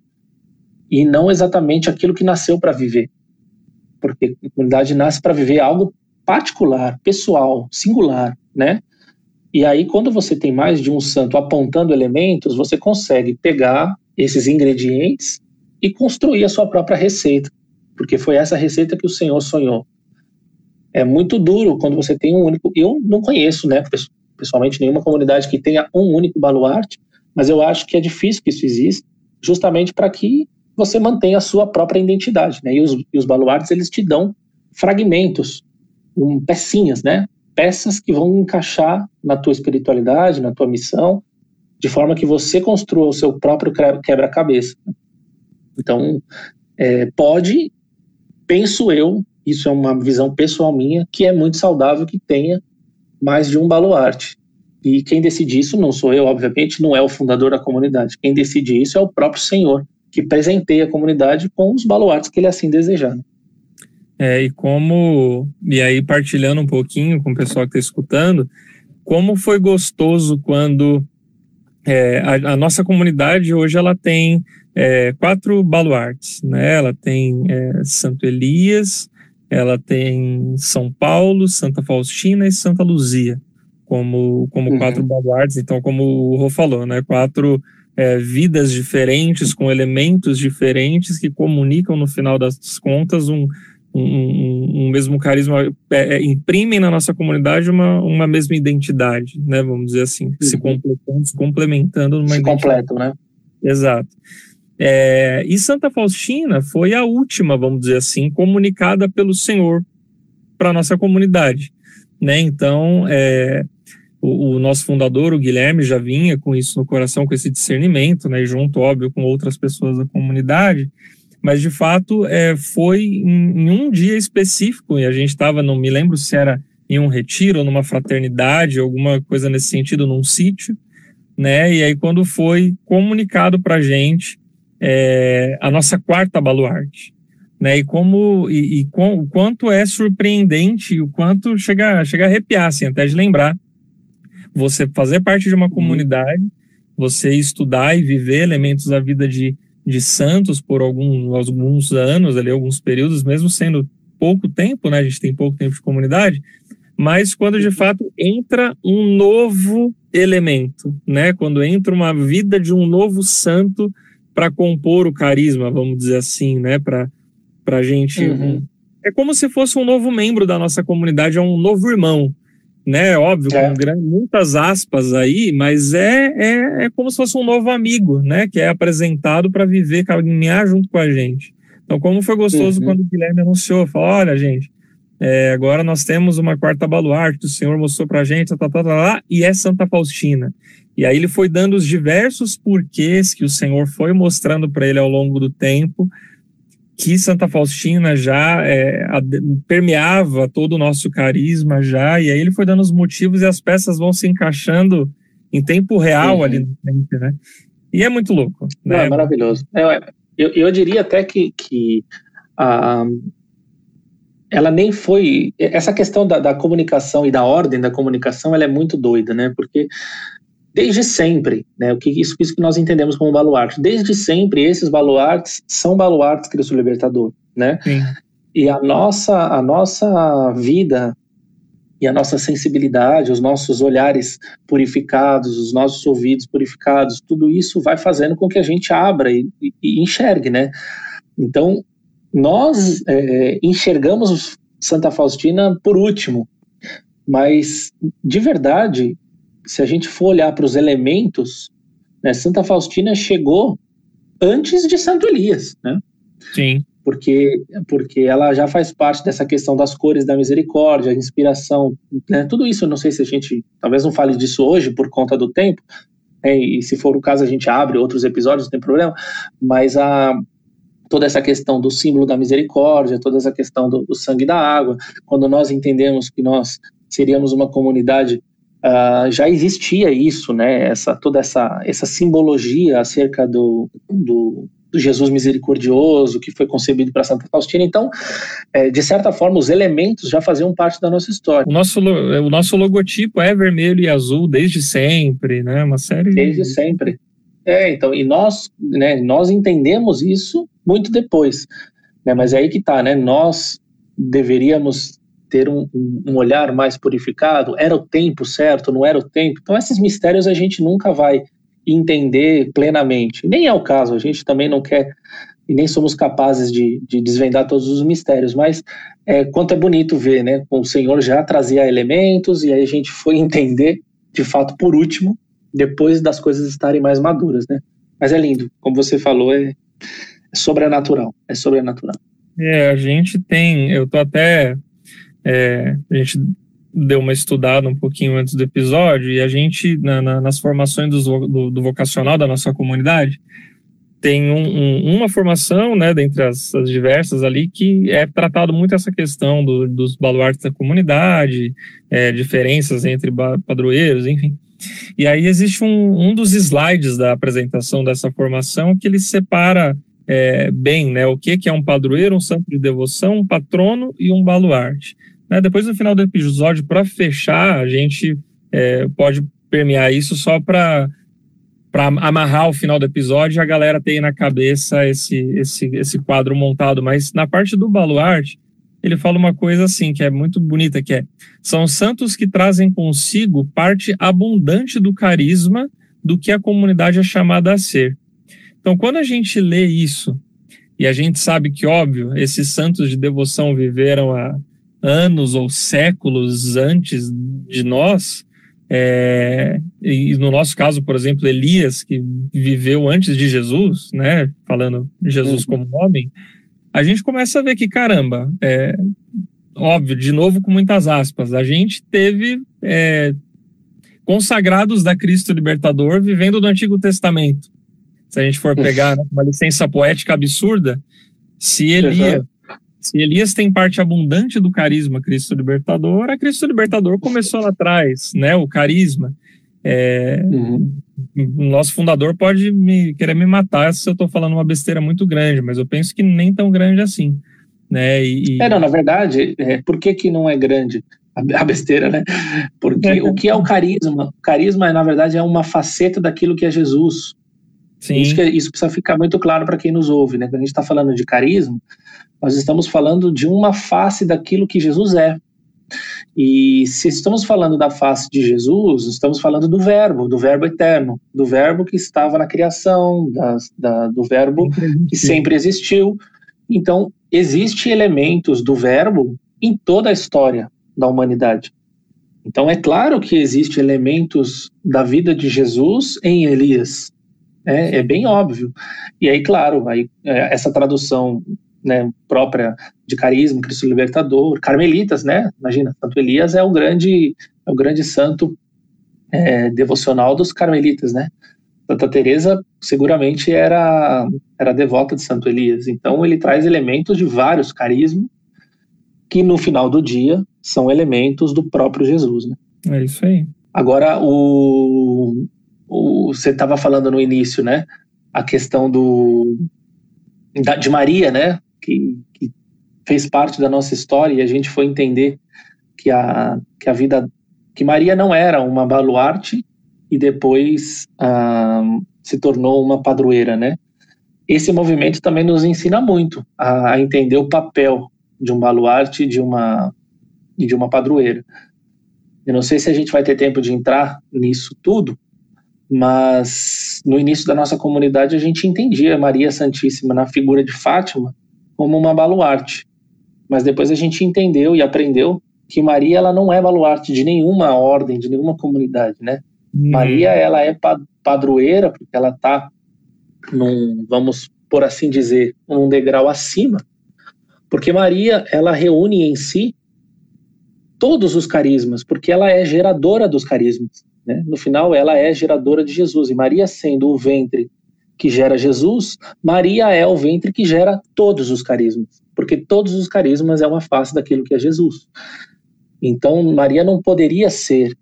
Speaker 3: e não exatamente aquilo que nasceu para viver. Porque a comunidade nasce para viver algo particular, pessoal, singular, né? E aí, quando você tem mais de um santo apontando elementos, você consegue pegar esses ingredientes e construir a sua própria receita, porque foi essa receita que o Senhor sonhou. É muito duro quando você tem um único. Eu não conheço, né, pessoalmente, nenhuma comunidade que tenha um único baluarte, mas eu acho que é difícil que isso exista, justamente para que você mantenha a sua própria identidade, né? E os, e os baluartes eles te dão fragmentos, um, pecinhas, né? Peças que vão encaixar na tua espiritualidade, na tua missão, de forma que você construa o seu próprio quebra-cabeça. Então, é, pode, penso eu, isso é uma visão pessoal minha, que é muito saudável que tenha mais de um baluarte. E quem decide isso não sou eu, obviamente, não é o fundador da comunidade. Quem decide isso é o próprio Senhor, que presenteia a comunidade com os baluartes que ele assim desejar. Né?
Speaker 1: É, e como, e aí partilhando um pouquinho com o pessoal que está escutando, como foi gostoso quando é, a, a, nossa comunidade hoje ela tem é, quatro baluartes, né? Ela tem é, Santo Elias, ela tem São Paulo, Santa Faustina e Santa Luzia como, como uhum. quatro baluartes. Então, como o Rô falou, né? Quatro é, vidas diferentes com elementos diferentes que comunicam no final das contas um, um, um, mesmo carisma, é, é, imprimem na nossa comunidade uma, uma mesma identidade, né? Vamos dizer assim, uhum. se completando, se complementando numa
Speaker 3: se completam, né?
Speaker 1: Exato. É, e Santa Faustina foi a última, vamos dizer assim, comunicada pelo Senhor para nossa comunidade, né? Então, é, o, o, nosso fundador, o Guilherme, já vinha com isso no coração, com esse discernimento, né? Junto, óbvio, com outras pessoas da comunidade mas de fato é, foi em, em, um dia específico, e a gente estava, não me lembro se era em um retiro ou numa fraternidade, alguma coisa nesse sentido, num sítio, né? E aí, quando foi comunicado para a gente é, a nossa quarta baluarte, né? E como e, e com, o quanto é surpreendente, o quanto chega, chega a arrepiar, assim, até de lembrar. Você fazer parte de uma uhum. comunidade, você estudar e viver elementos da vida de de santos por algum, alguns anos, ali, alguns períodos, mesmo sendo pouco tempo, né? A gente tem pouco tempo de comunidade, mas quando de fato entra um novo elemento, né? Quando entra uma vida de um novo santo para compor o carisma, vamos dizer assim, né? Para a gente. Uhum. É como se fosse um novo membro da nossa comunidade, é um novo irmão, né? Óbvio, é. com muitas aspas aí, mas é, é, é como se fosse um novo amigo, né? Que é apresentado para viver, caminhar junto com a gente. Então, como foi gostoso uhum. quando o Guilherme anunciou, falou: olha, gente, é, agora nós temos uma quarta baluarte que o Senhor mostrou para a gente, tá, tá, tá, tá, e é Santa Faustina. E aí ele foi dando os diversos porquês que o Senhor foi mostrando para ele ao longo do tempo, que Santa Faustina já é, permeava todo o nosso carisma já, e aí ele foi dando os motivos e as peças vão se encaixando em tempo real Sim. ali no tempo, né? E é muito louco. Né?
Speaker 3: É maravilhoso. Eu, eu diria até que, que a, ela nem foi. Essa questão da, da, comunicação e da ordem da comunicação ela é muito doida, né? Porque desde sempre, né? O que isso, isso que nós entendemos como baluarte, desde sempre esses baluartes são baluartes Cristo Libertador, né? Sim. E a nossa a nossa vida e a nossa sensibilidade, os nossos olhares purificados, os nossos ouvidos purificados, tudo isso vai fazendo com que a gente abra e, e, enxergue, né? Então, nós é, enxergamos Santa Faustina por último, mas de verdade, se a gente for olhar para os elementos, né, Santa Faustina chegou antes de Santo Elias, né?
Speaker 1: Sim
Speaker 3: porque, porque ela já faz parte dessa questão das cores da misericórdia, inspiração, né? tudo isso. Eu não sei se a gente talvez não fale disso hoje por conta do tempo, é, e se for o caso a gente abre outros episódios, não tem problema, mas a, toda essa questão do símbolo da misericórdia, toda essa questão do, do sangue da água, quando nós entendemos que nós seríamos uma comunidade Uh, já existia isso, né? Essa toda essa essa simbologia acerca do, do, do Jesus misericordioso que foi concebido para Santa Faustina. Então, é, de certa forma, os elementos já faziam parte da nossa história.
Speaker 1: O nosso, o nosso logotipo é vermelho e azul desde sempre, né? Uma série.
Speaker 3: Desde sempre. É, então, e nós, né, nós entendemos isso muito depois, né? Mas é aí que tá, né? Nós deveríamos ter um, um, olhar mais purificado. Era o tempo certo? Não era o tempo? Então, esses mistérios a gente nunca vai entender plenamente. Nem é o caso, a gente também não quer e nem somos capazes de, de desvendar todos os mistérios, mas é, quanto é bonito ver, né? O Senhor já trazia elementos e aí a gente foi entender, de fato, por último, depois das coisas estarem mais maduras, né? Mas é lindo, como você falou, é, é sobrenatural, é sobrenatural.
Speaker 1: É, a gente tem, eu tô até, é, a gente deu uma estudada um pouquinho antes do episódio e a gente, na, na, nas formações do, do, do, vocacional da nossa comunidade, tem um, um, uma formação, né, dentre as, as, diversas ali, que é tratado muito essa questão do, dos baluartes da comunidade, é, diferenças entre padroeiros, enfim. E aí existe um, um dos slides da apresentação dessa formação que ele separa é, bem né, o que, que é um padroeiro, um santo de devoção, um patrono e um baluarte. Né? Depois, no final do episódio, para fechar, a gente é, pode permear isso só para para amarrar o final do episódio a galera ter na cabeça esse, esse, esse quadro montado. Mas na parte do baluarte, ele fala uma coisa assim, que é muito bonita, que é são santos que trazem consigo parte abundante do carisma do que a comunidade é chamada a ser. Então, quando a gente lê isso, e a gente sabe que, óbvio, esses santos de devoção viveram há anos ou séculos antes de nós, é, e no nosso caso, por exemplo, Elias, que viveu antes de Jesus, né, falando Jesus como homem, a gente começa a ver que, caramba, é, óbvio, de novo com muitas aspas, a gente teve é, consagrados da Cristo Libertador vivendo do Antigo Testamento. Se a gente for pegar né, uma licença poética absurda, se Elias se Elias tem parte abundante do carisma Cristo Libertador, a Cristo Libertador começou lá atrás, né? O carisma. É, uhum. O nosso fundador pode me querer me matar se eu estou falando uma besteira muito grande, mas eu penso que nem tão grande assim. Né?
Speaker 3: E, e... É, não, na verdade, é, por que, que não é grande? A besteira, né? Porque o que é o carisma? O carisma, na verdade, é uma faceta daquilo que é Jesus. Sim. Isso, que, isso precisa ficar muito claro para quem nos ouve, né? Quando a gente está falando de carisma, nós estamos falando de uma face daquilo que Jesus é. E se estamos falando da face de Jesus, estamos falando do Verbo, do Verbo eterno, do Verbo que estava na criação, da, da, do Verbo que sempre existiu. Então, existem elementos do Verbo em toda a história da humanidade. Então, é claro que existem elementos da vida de Jesus em Elias. É, é bem óbvio. E aí, claro, aí, é, essa tradução né, própria de carisma, Cristo Libertador, Carmelitas, né? Imagina, Santo Elias é o grande, é o grande santo é, devocional dos Carmelitas, né? Santa Teresa seguramente era era devota de Santo Elias. Então ele traz elementos de vários carismas que no final do dia são elementos do próprio Jesus, né?
Speaker 1: É isso aí.
Speaker 3: Agora o, o você estava falando no início, né? A questão do da, de Maria, né? Que, que fez parte da nossa história e a gente foi entender que a, que a vida que Maria não era uma baluarte e depois ah, se tornou uma padroeira, né? Esse movimento também nos ensina muito a, a entender o papel de um baluarte de uma e de uma padroeira. Eu não sei se a gente vai ter tempo de entrar nisso tudo, mas no início da nossa comunidade a gente entendia Maria Santíssima na figura de Fátima como uma baluarte. Mas depois a gente entendeu e aprendeu que Maria ela não é baluarte de nenhuma ordem, de nenhuma comunidade, né? Hum. Maria ela é padroeira porque ela está num, vamos por assim dizer, num degrau acima, porque Maria ela reúne em si todos os carismas, porque ela é geradora dos carismas. Né? No final, ela é geradora de Jesus. E Maria, sendo o ventre que gera Jesus, Maria é o ventre que gera todos os carismas, porque todos os carismas é uma face daquilo que é Jesus. Então, Maria não poderia ser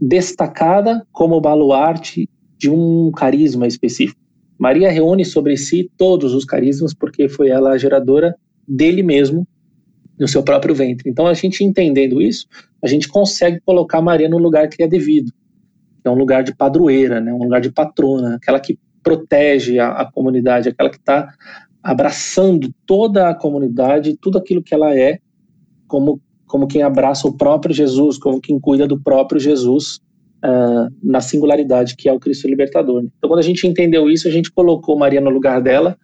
Speaker 3: destacada como baluarte de um carisma específico. Maria reúne sobre si todos os carismas, porque foi ela a geradora dele mesmo no seu próprio ventre. Então, a gente entendendo isso, a gente consegue colocar Maria no lugar que é devido. É um lugar de padroeira, né? um lugar de patrona, aquela que protege a, a comunidade, aquela que está abraçando toda a comunidade, tudo aquilo que ela é, como, como quem abraça o próprio Jesus, como quem cuida do próprio Jesus uh, na singularidade que é o Cristo Libertador. Né? Então, quando a gente entendeu isso, a gente colocou Maria no lugar dela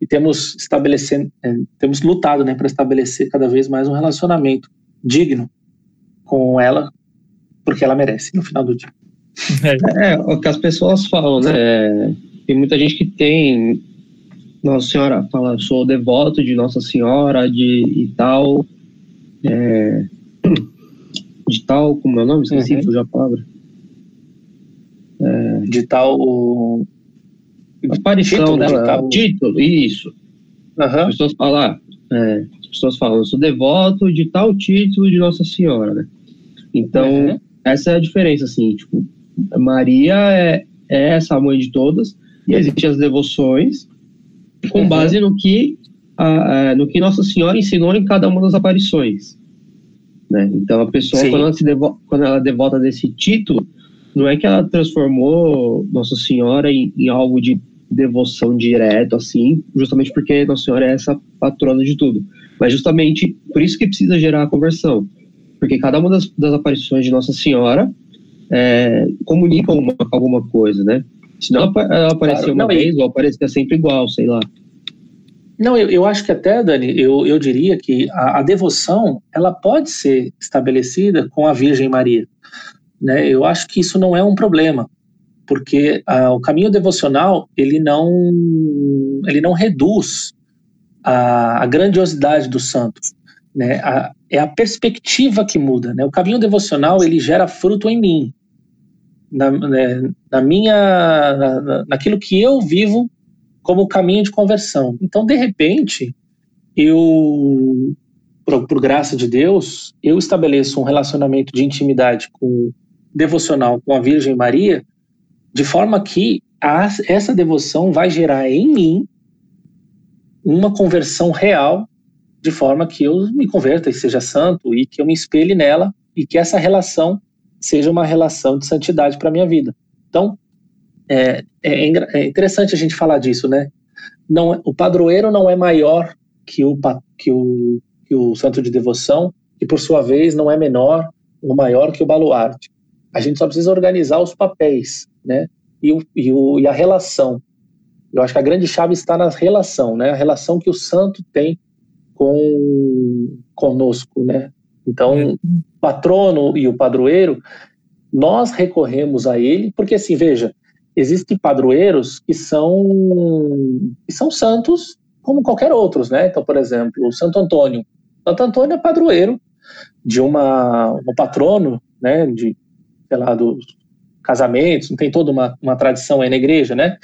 Speaker 3: e temos estabelecendo, é, temos lutado, né, para estabelecer cada vez mais um relacionamento digno com ela, porque ela merece no final do dia.
Speaker 2: É, é o que as pessoas falam, né? Tem muita gente que tem Nossa Senhora, fala, sou devoto de Nossa Senhora, de e tal. É, de tal, como é o nome? Esqueci, uhum. fugiu a palavra.
Speaker 3: É, de tal.
Speaker 2: Aparição título, dela, de tal... título, isso. Uhum. As pessoas falam, é, as pessoas falam, eu sou devoto de tal título de Nossa Senhora, né? Então, uhum. essa é a diferença, assim, tipo, Maria é, é essa mãe de todas, e existem as devoções com uhum. base no que, a, a, no que Nossa Senhora ensinou em cada uma das aparições. Né? Então, a pessoa, quando ela, se devo, quando ela devota desse título, não é que ela transformou Nossa Senhora em, em algo de devoção direto, assim, justamente porque Nossa Senhora é essa patrona de tudo. Mas justamente por isso que precisa gerar a conversão. Porque cada uma das, das aparições de Nossa Senhora é, comunica uma, alguma coisa, né? Se não ela aparecer claro, uma não, vez, ou aparecer sempre igual, sei lá.
Speaker 3: Não, eu, eu acho que até, Dani, eu, eu diria que a, a devoção, ela pode ser estabelecida com a Virgem Maria. Né? Eu acho que isso não é um problema, porque uh, o caminho devocional, ele não, ele não reduz a, a grandiosidade do santo. Né? A, é a perspectiva que muda. Né? O caminho devocional, ele gera fruto em mim na, né, na minha, na, naquilo que eu vivo como caminho de conversão. Então, de repente, eu, por, por, graça de Deus, eu estabeleço um relacionamento de intimidade com devocional com a Virgem Maria, de forma que a, essa devoção vai gerar em mim uma conversão real, de forma que eu me converta e seja santo e que eu me espelhe nela e que essa relação seja uma relação de santidade para minha vida. Então, é, é, é, interessante a gente falar disso, né? Não, o padroeiro não é maior que o, que o, que o santo de devoção, e por sua vez não é menor ou maior que o baluarte. A gente só precisa organizar os papéis, né? E, o, e, o, e a relação. Eu acho que a grande chave está na relação, né? A relação que o santo tem com conosco, né? Então, é. o patrono e o padroeiro, nós recorremos a ele, porque assim, veja, existem padroeiros que são que são santos como qualquer outros, né? Então, por exemplo, o Santo Antônio. Santo Antônio é padroeiro de uma um patrono, né? De sei lá dos casamentos, não tem toda uma, uma tradição aí na igreja, né?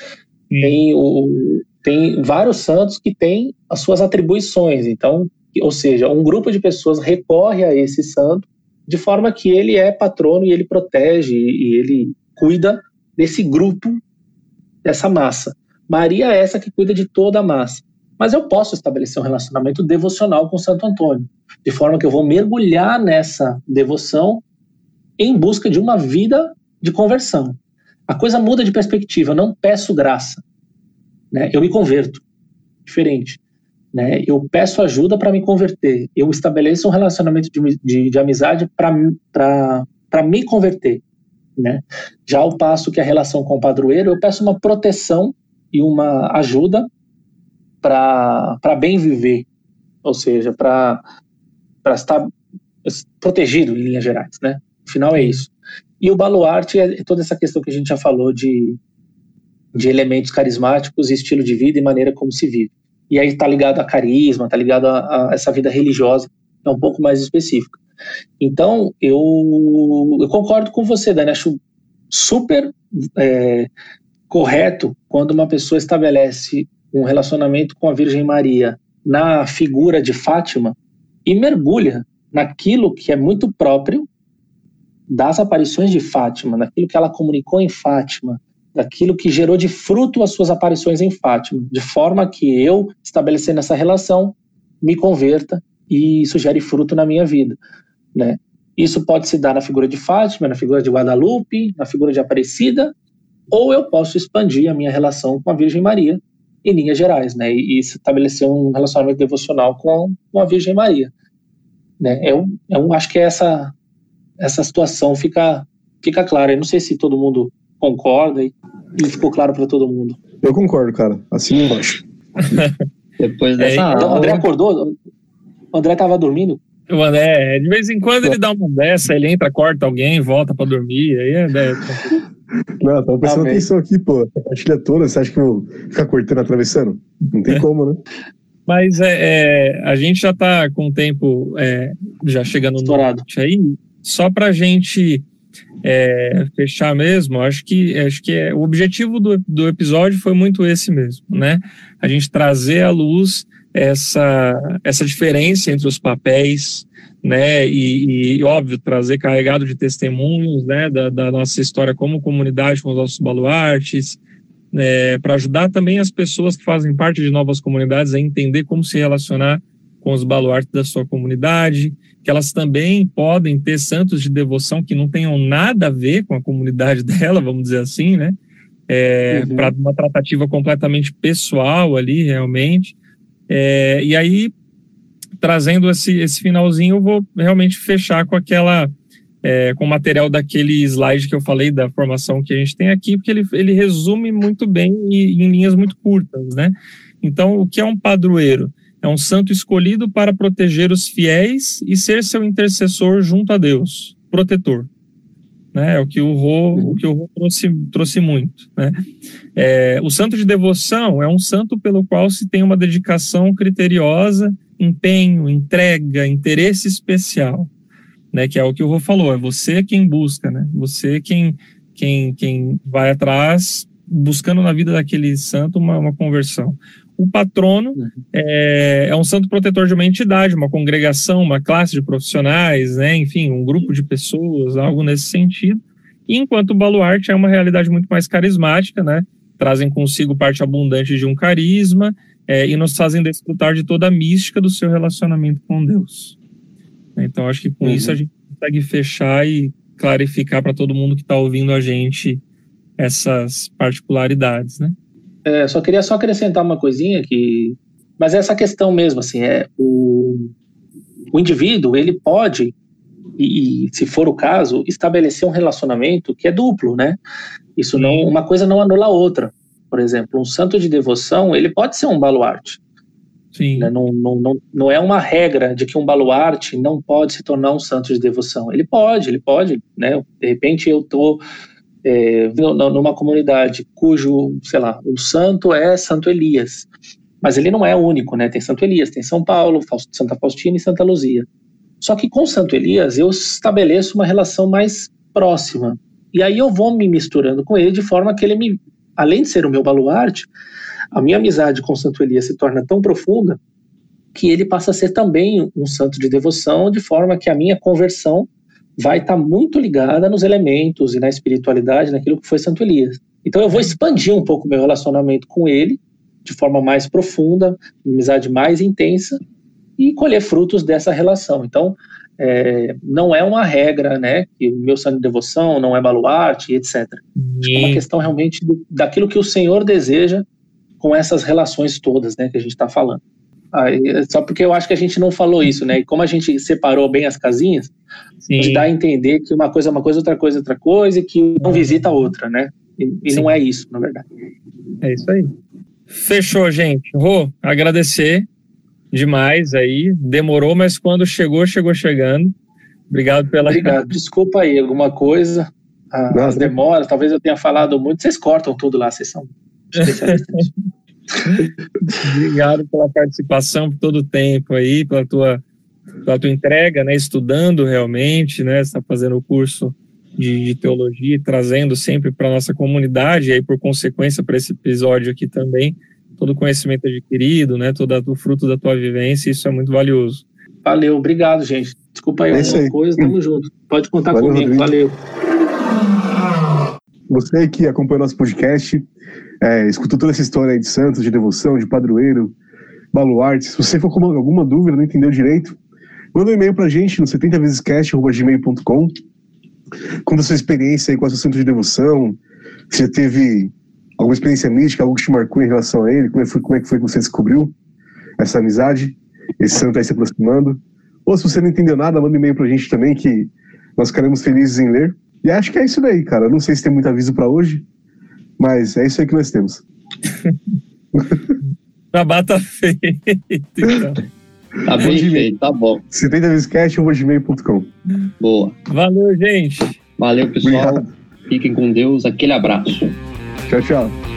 Speaker 3: Tem o tem vários santos que têm as suas atribuições. Então, ou seja, um grupo de pessoas recorre a esse santo de forma que ele é patrono e ele protege e ele cuida desse grupo, dessa massa. Maria é essa que cuida de toda a massa. Mas eu posso estabelecer um relacionamento devocional com Santo Antônio, de forma que eu vou mergulhar nessa devoção em busca de uma vida de conversão. A coisa muda de perspectiva, eu não peço graça, né? eu me converto. Diferente. Né? Eu peço ajuda para me converter, eu estabeleço um relacionamento de, de, de amizade para me converter. Né? Já ao passo que a relação com o padroeiro, eu peço uma proteção e uma ajuda para bem viver, ou seja, para estar protegido em linhas gerais, né? No final é isso. E o baluarte é toda essa questão que a gente já falou de, de elementos carismáticos, estilo de vida e maneira como se vive. E aí está ligado a carisma, está ligado a, a essa vida religiosa, é um pouco mais específica. Então, eu, eu concordo com você, Dani. Acho super é, correto quando uma pessoa estabelece um relacionamento com a Virgem Maria na figura de Fátima e mergulha naquilo que é muito próprio das aparições de Fátima, naquilo que ela comunicou em Fátima, daquilo que gerou de fruto as suas aparições em Fátima, de forma que eu, estabelecendo essa relação, me converta e isso gere fruto na minha vida. Né? Isso pode se dar na figura de Fátima, na figura de Guadalupe, na figura de Aparecida, ou eu posso expandir a minha relação com a Virgem Maria em linhas gerais, né? E, estabelecer um relacionamento devocional com, a Virgem Maria, né? Eu, eu acho que essa essa situação fica fica clara. Eu não sei se todo mundo concorda e ficou claro para todo mundo.
Speaker 4: Eu concordo, cara. Assim embaixo.
Speaker 2: Depois dessa é,
Speaker 3: aula... O André acordou? O André estava dormindo?
Speaker 1: O André, de vez em quando ele dá uma dessa, ele entra, corta alguém, volta para dormir, aí é...
Speaker 4: Não, tava prestando Amém. atenção aqui, pô. A partilha toda, você acha que eu vou ficar cortando, atravessando? Não tem é. como, né?
Speaker 1: Mas é, é, a gente já está com o tempo é, já chegando
Speaker 3: Estourado.
Speaker 1: no aí. Só para a gente é, fechar mesmo, acho que acho que é, o objetivo do, do episódio foi muito esse mesmo, né? A gente trazer à luz essa, essa diferença entre os papéis, né? E, e, óbvio, trazer carregado de testemunhos, né? Da, da nossa história como comunidade, com os nossos baluartes, né, para ajudar também as pessoas que fazem parte de novas comunidades a entender como se relacionar com os baluartes da sua comunidade, que elas também podem ter santos de devoção que não tenham nada a ver com a comunidade dela, vamos dizer assim, né? É, uhum. Para uma tratativa completamente pessoal ali, realmente. É, e aí, trazendo esse, esse finalzinho, eu vou realmente fechar com aquela. É, com o material daquele slide que eu falei da formação que a gente tem aqui, porque ele, ele resume muito bem e em linhas muito curtas, né? Então, o que é um padroeiro? É um santo escolhido para proteger os fiéis e ser seu intercessor junto a Deus, protetor. Né? É o que o Rô, o que o Rô trouxe, trouxe muito. Né? É, o santo de devoção é um santo pelo qual se tem uma dedicação criteriosa, empenho, entrega, interesse especial. Né? Que é o que o Rô falou, é você quem busca, né? você quem, quem, quem vai atrás buscando na vida daquele santo uma, uma conversão. O patrono é, é, um santo protetor de uma entidade, uma congregação, uma classe de profissionais, né? enfim, um grupo de pessoas, algo nesse sentido. Enquanto o baluarte é uma realidade muito mais carismática, né? trazem consigo parte abundante de um carisma é, e nos fazem desfrutar de toda a mística do seu relacionamento com Deus. Então, acho que com uhum. isso a gente consegue fechar e clarificar para todo mundo que está ouvindo a gente essas particularidades, né?
Speaker 3: É, só queria só acrescentar uma coisinha que, mas é essa questão mesmo, assim, é o, o indivíduo ele pode e, e, se for o caso estabelecer um relacionamento que é duplo, né? Isso não, uma coisa não anula a outra. Por exemplo, um santo de devoção ele pode ser um baluarte.
Speaker 1: Sim.
Speaker 3: Né? Não, não, não, não é uma regra de que um baluarte não pode se tornar um santo de devoção. Ele pode, ele pode, né? De repente eu estou é, numa comunidade cujo, sei lá, o santo é Santo Elias, mas ele não é único, né? Tem Santo Elias, tem São Paulo, Santa Faustina e Santa Luzia. Só que com Santo Elias eu estabeleço uma relação mais próxima. E aí eu vou me misturando com ele de forma que ele me, além de ser o meu baluarte, a minha amizade com Santo Elias se torna tão profunda que ele passa a ser também um santo de devoção, de forma que a minha conversão vai estar tá muito ligada nos elementos e na espiritualidade, naquilo que foi Santo Elias. Então eu vou expandir um pouco meu relacionamento com ele de forma mais profunda, amizade mais intensa e colher frutos dessa relação. Então é, não é uma regra, né, que o meu santo de devoção não é baluarte, etc. É uma questão realmente do, daquilo que o Senhor deseja com essas relações todas, né, que a gente está falando. Aí, só porque eu acho que a gente não falou isso, né? E como a gente separou bem as casinhas, Sim. dá a entender que uma coisa é uma coisa, outra coisa é outra coisa, e que um visita a outra, né? E, e não é isso, na verdade.
Speaker 1: É isso aí. Fechou, gente. Rô, agradecer demais aí. Demorou, mas quando chegou, chegou chegando. Obrigado pela.
Speaker 3: Obrigado. Desculpa aí alguma coisa. As demoras, talvez eu tenha falado muito. Vocês cortam tudo lá, vocês são especialistas.
Speaker 1: Obrigado pela participação, por todo o tempo aí, pela tua, pela tua entrega, né? Estudando realmente, né? Está fazendo o curso de, de teologia, trazendo sempre para nossa comunidade e aí por consequência para esse episódio aqui também todo o conhecimento adquirido, né? Todo o fruto da tua vivência, isso é muito valioso.
Speaker 3: Valeu, obrigado, gente. Desculpa aí é alguma aí. coisa, tamo junto. Pode contar Valeu, comigo, Rodrigo. valeu.
Speaker 4: Você que acompanha nosso podcast, é, escutou toda essa história aí de santos, de devoção, de padroeiro, baluarte. Se você for com alguma dúvida, não entendeu direito, manda um e-mail pra gente no 70vezescast.gmail.com Conta a sua experiência aí com sua santo de devoção, se você teve alguma experiência mística, algo que te marcou em relação a ele, como é, foi, como é que foi que você descobriu essa amizade, esse santo aí se aproximando. Ou se você não entendeu nada, manda um e-mail pra gente também, que nós ficaremos felizes em ler. E acho que é isso daí, cara. Não sei se tem muito aviso para hoje. Mas é isso aí que nós temos.
Speaker 1: Babá tá feito.
Speaker 2: Então. Tá bem feito, tá bom.
Speaker 4: 70 vezes cast, gmail.com.
Speaker 2: Boa.
Speaker 1: Valeu, gente.
Speaker 2: Valeu, pessoal. Obrigado. Fiquem com Deus. Aquele abraço.
Speaker 4: Tchau, tchau.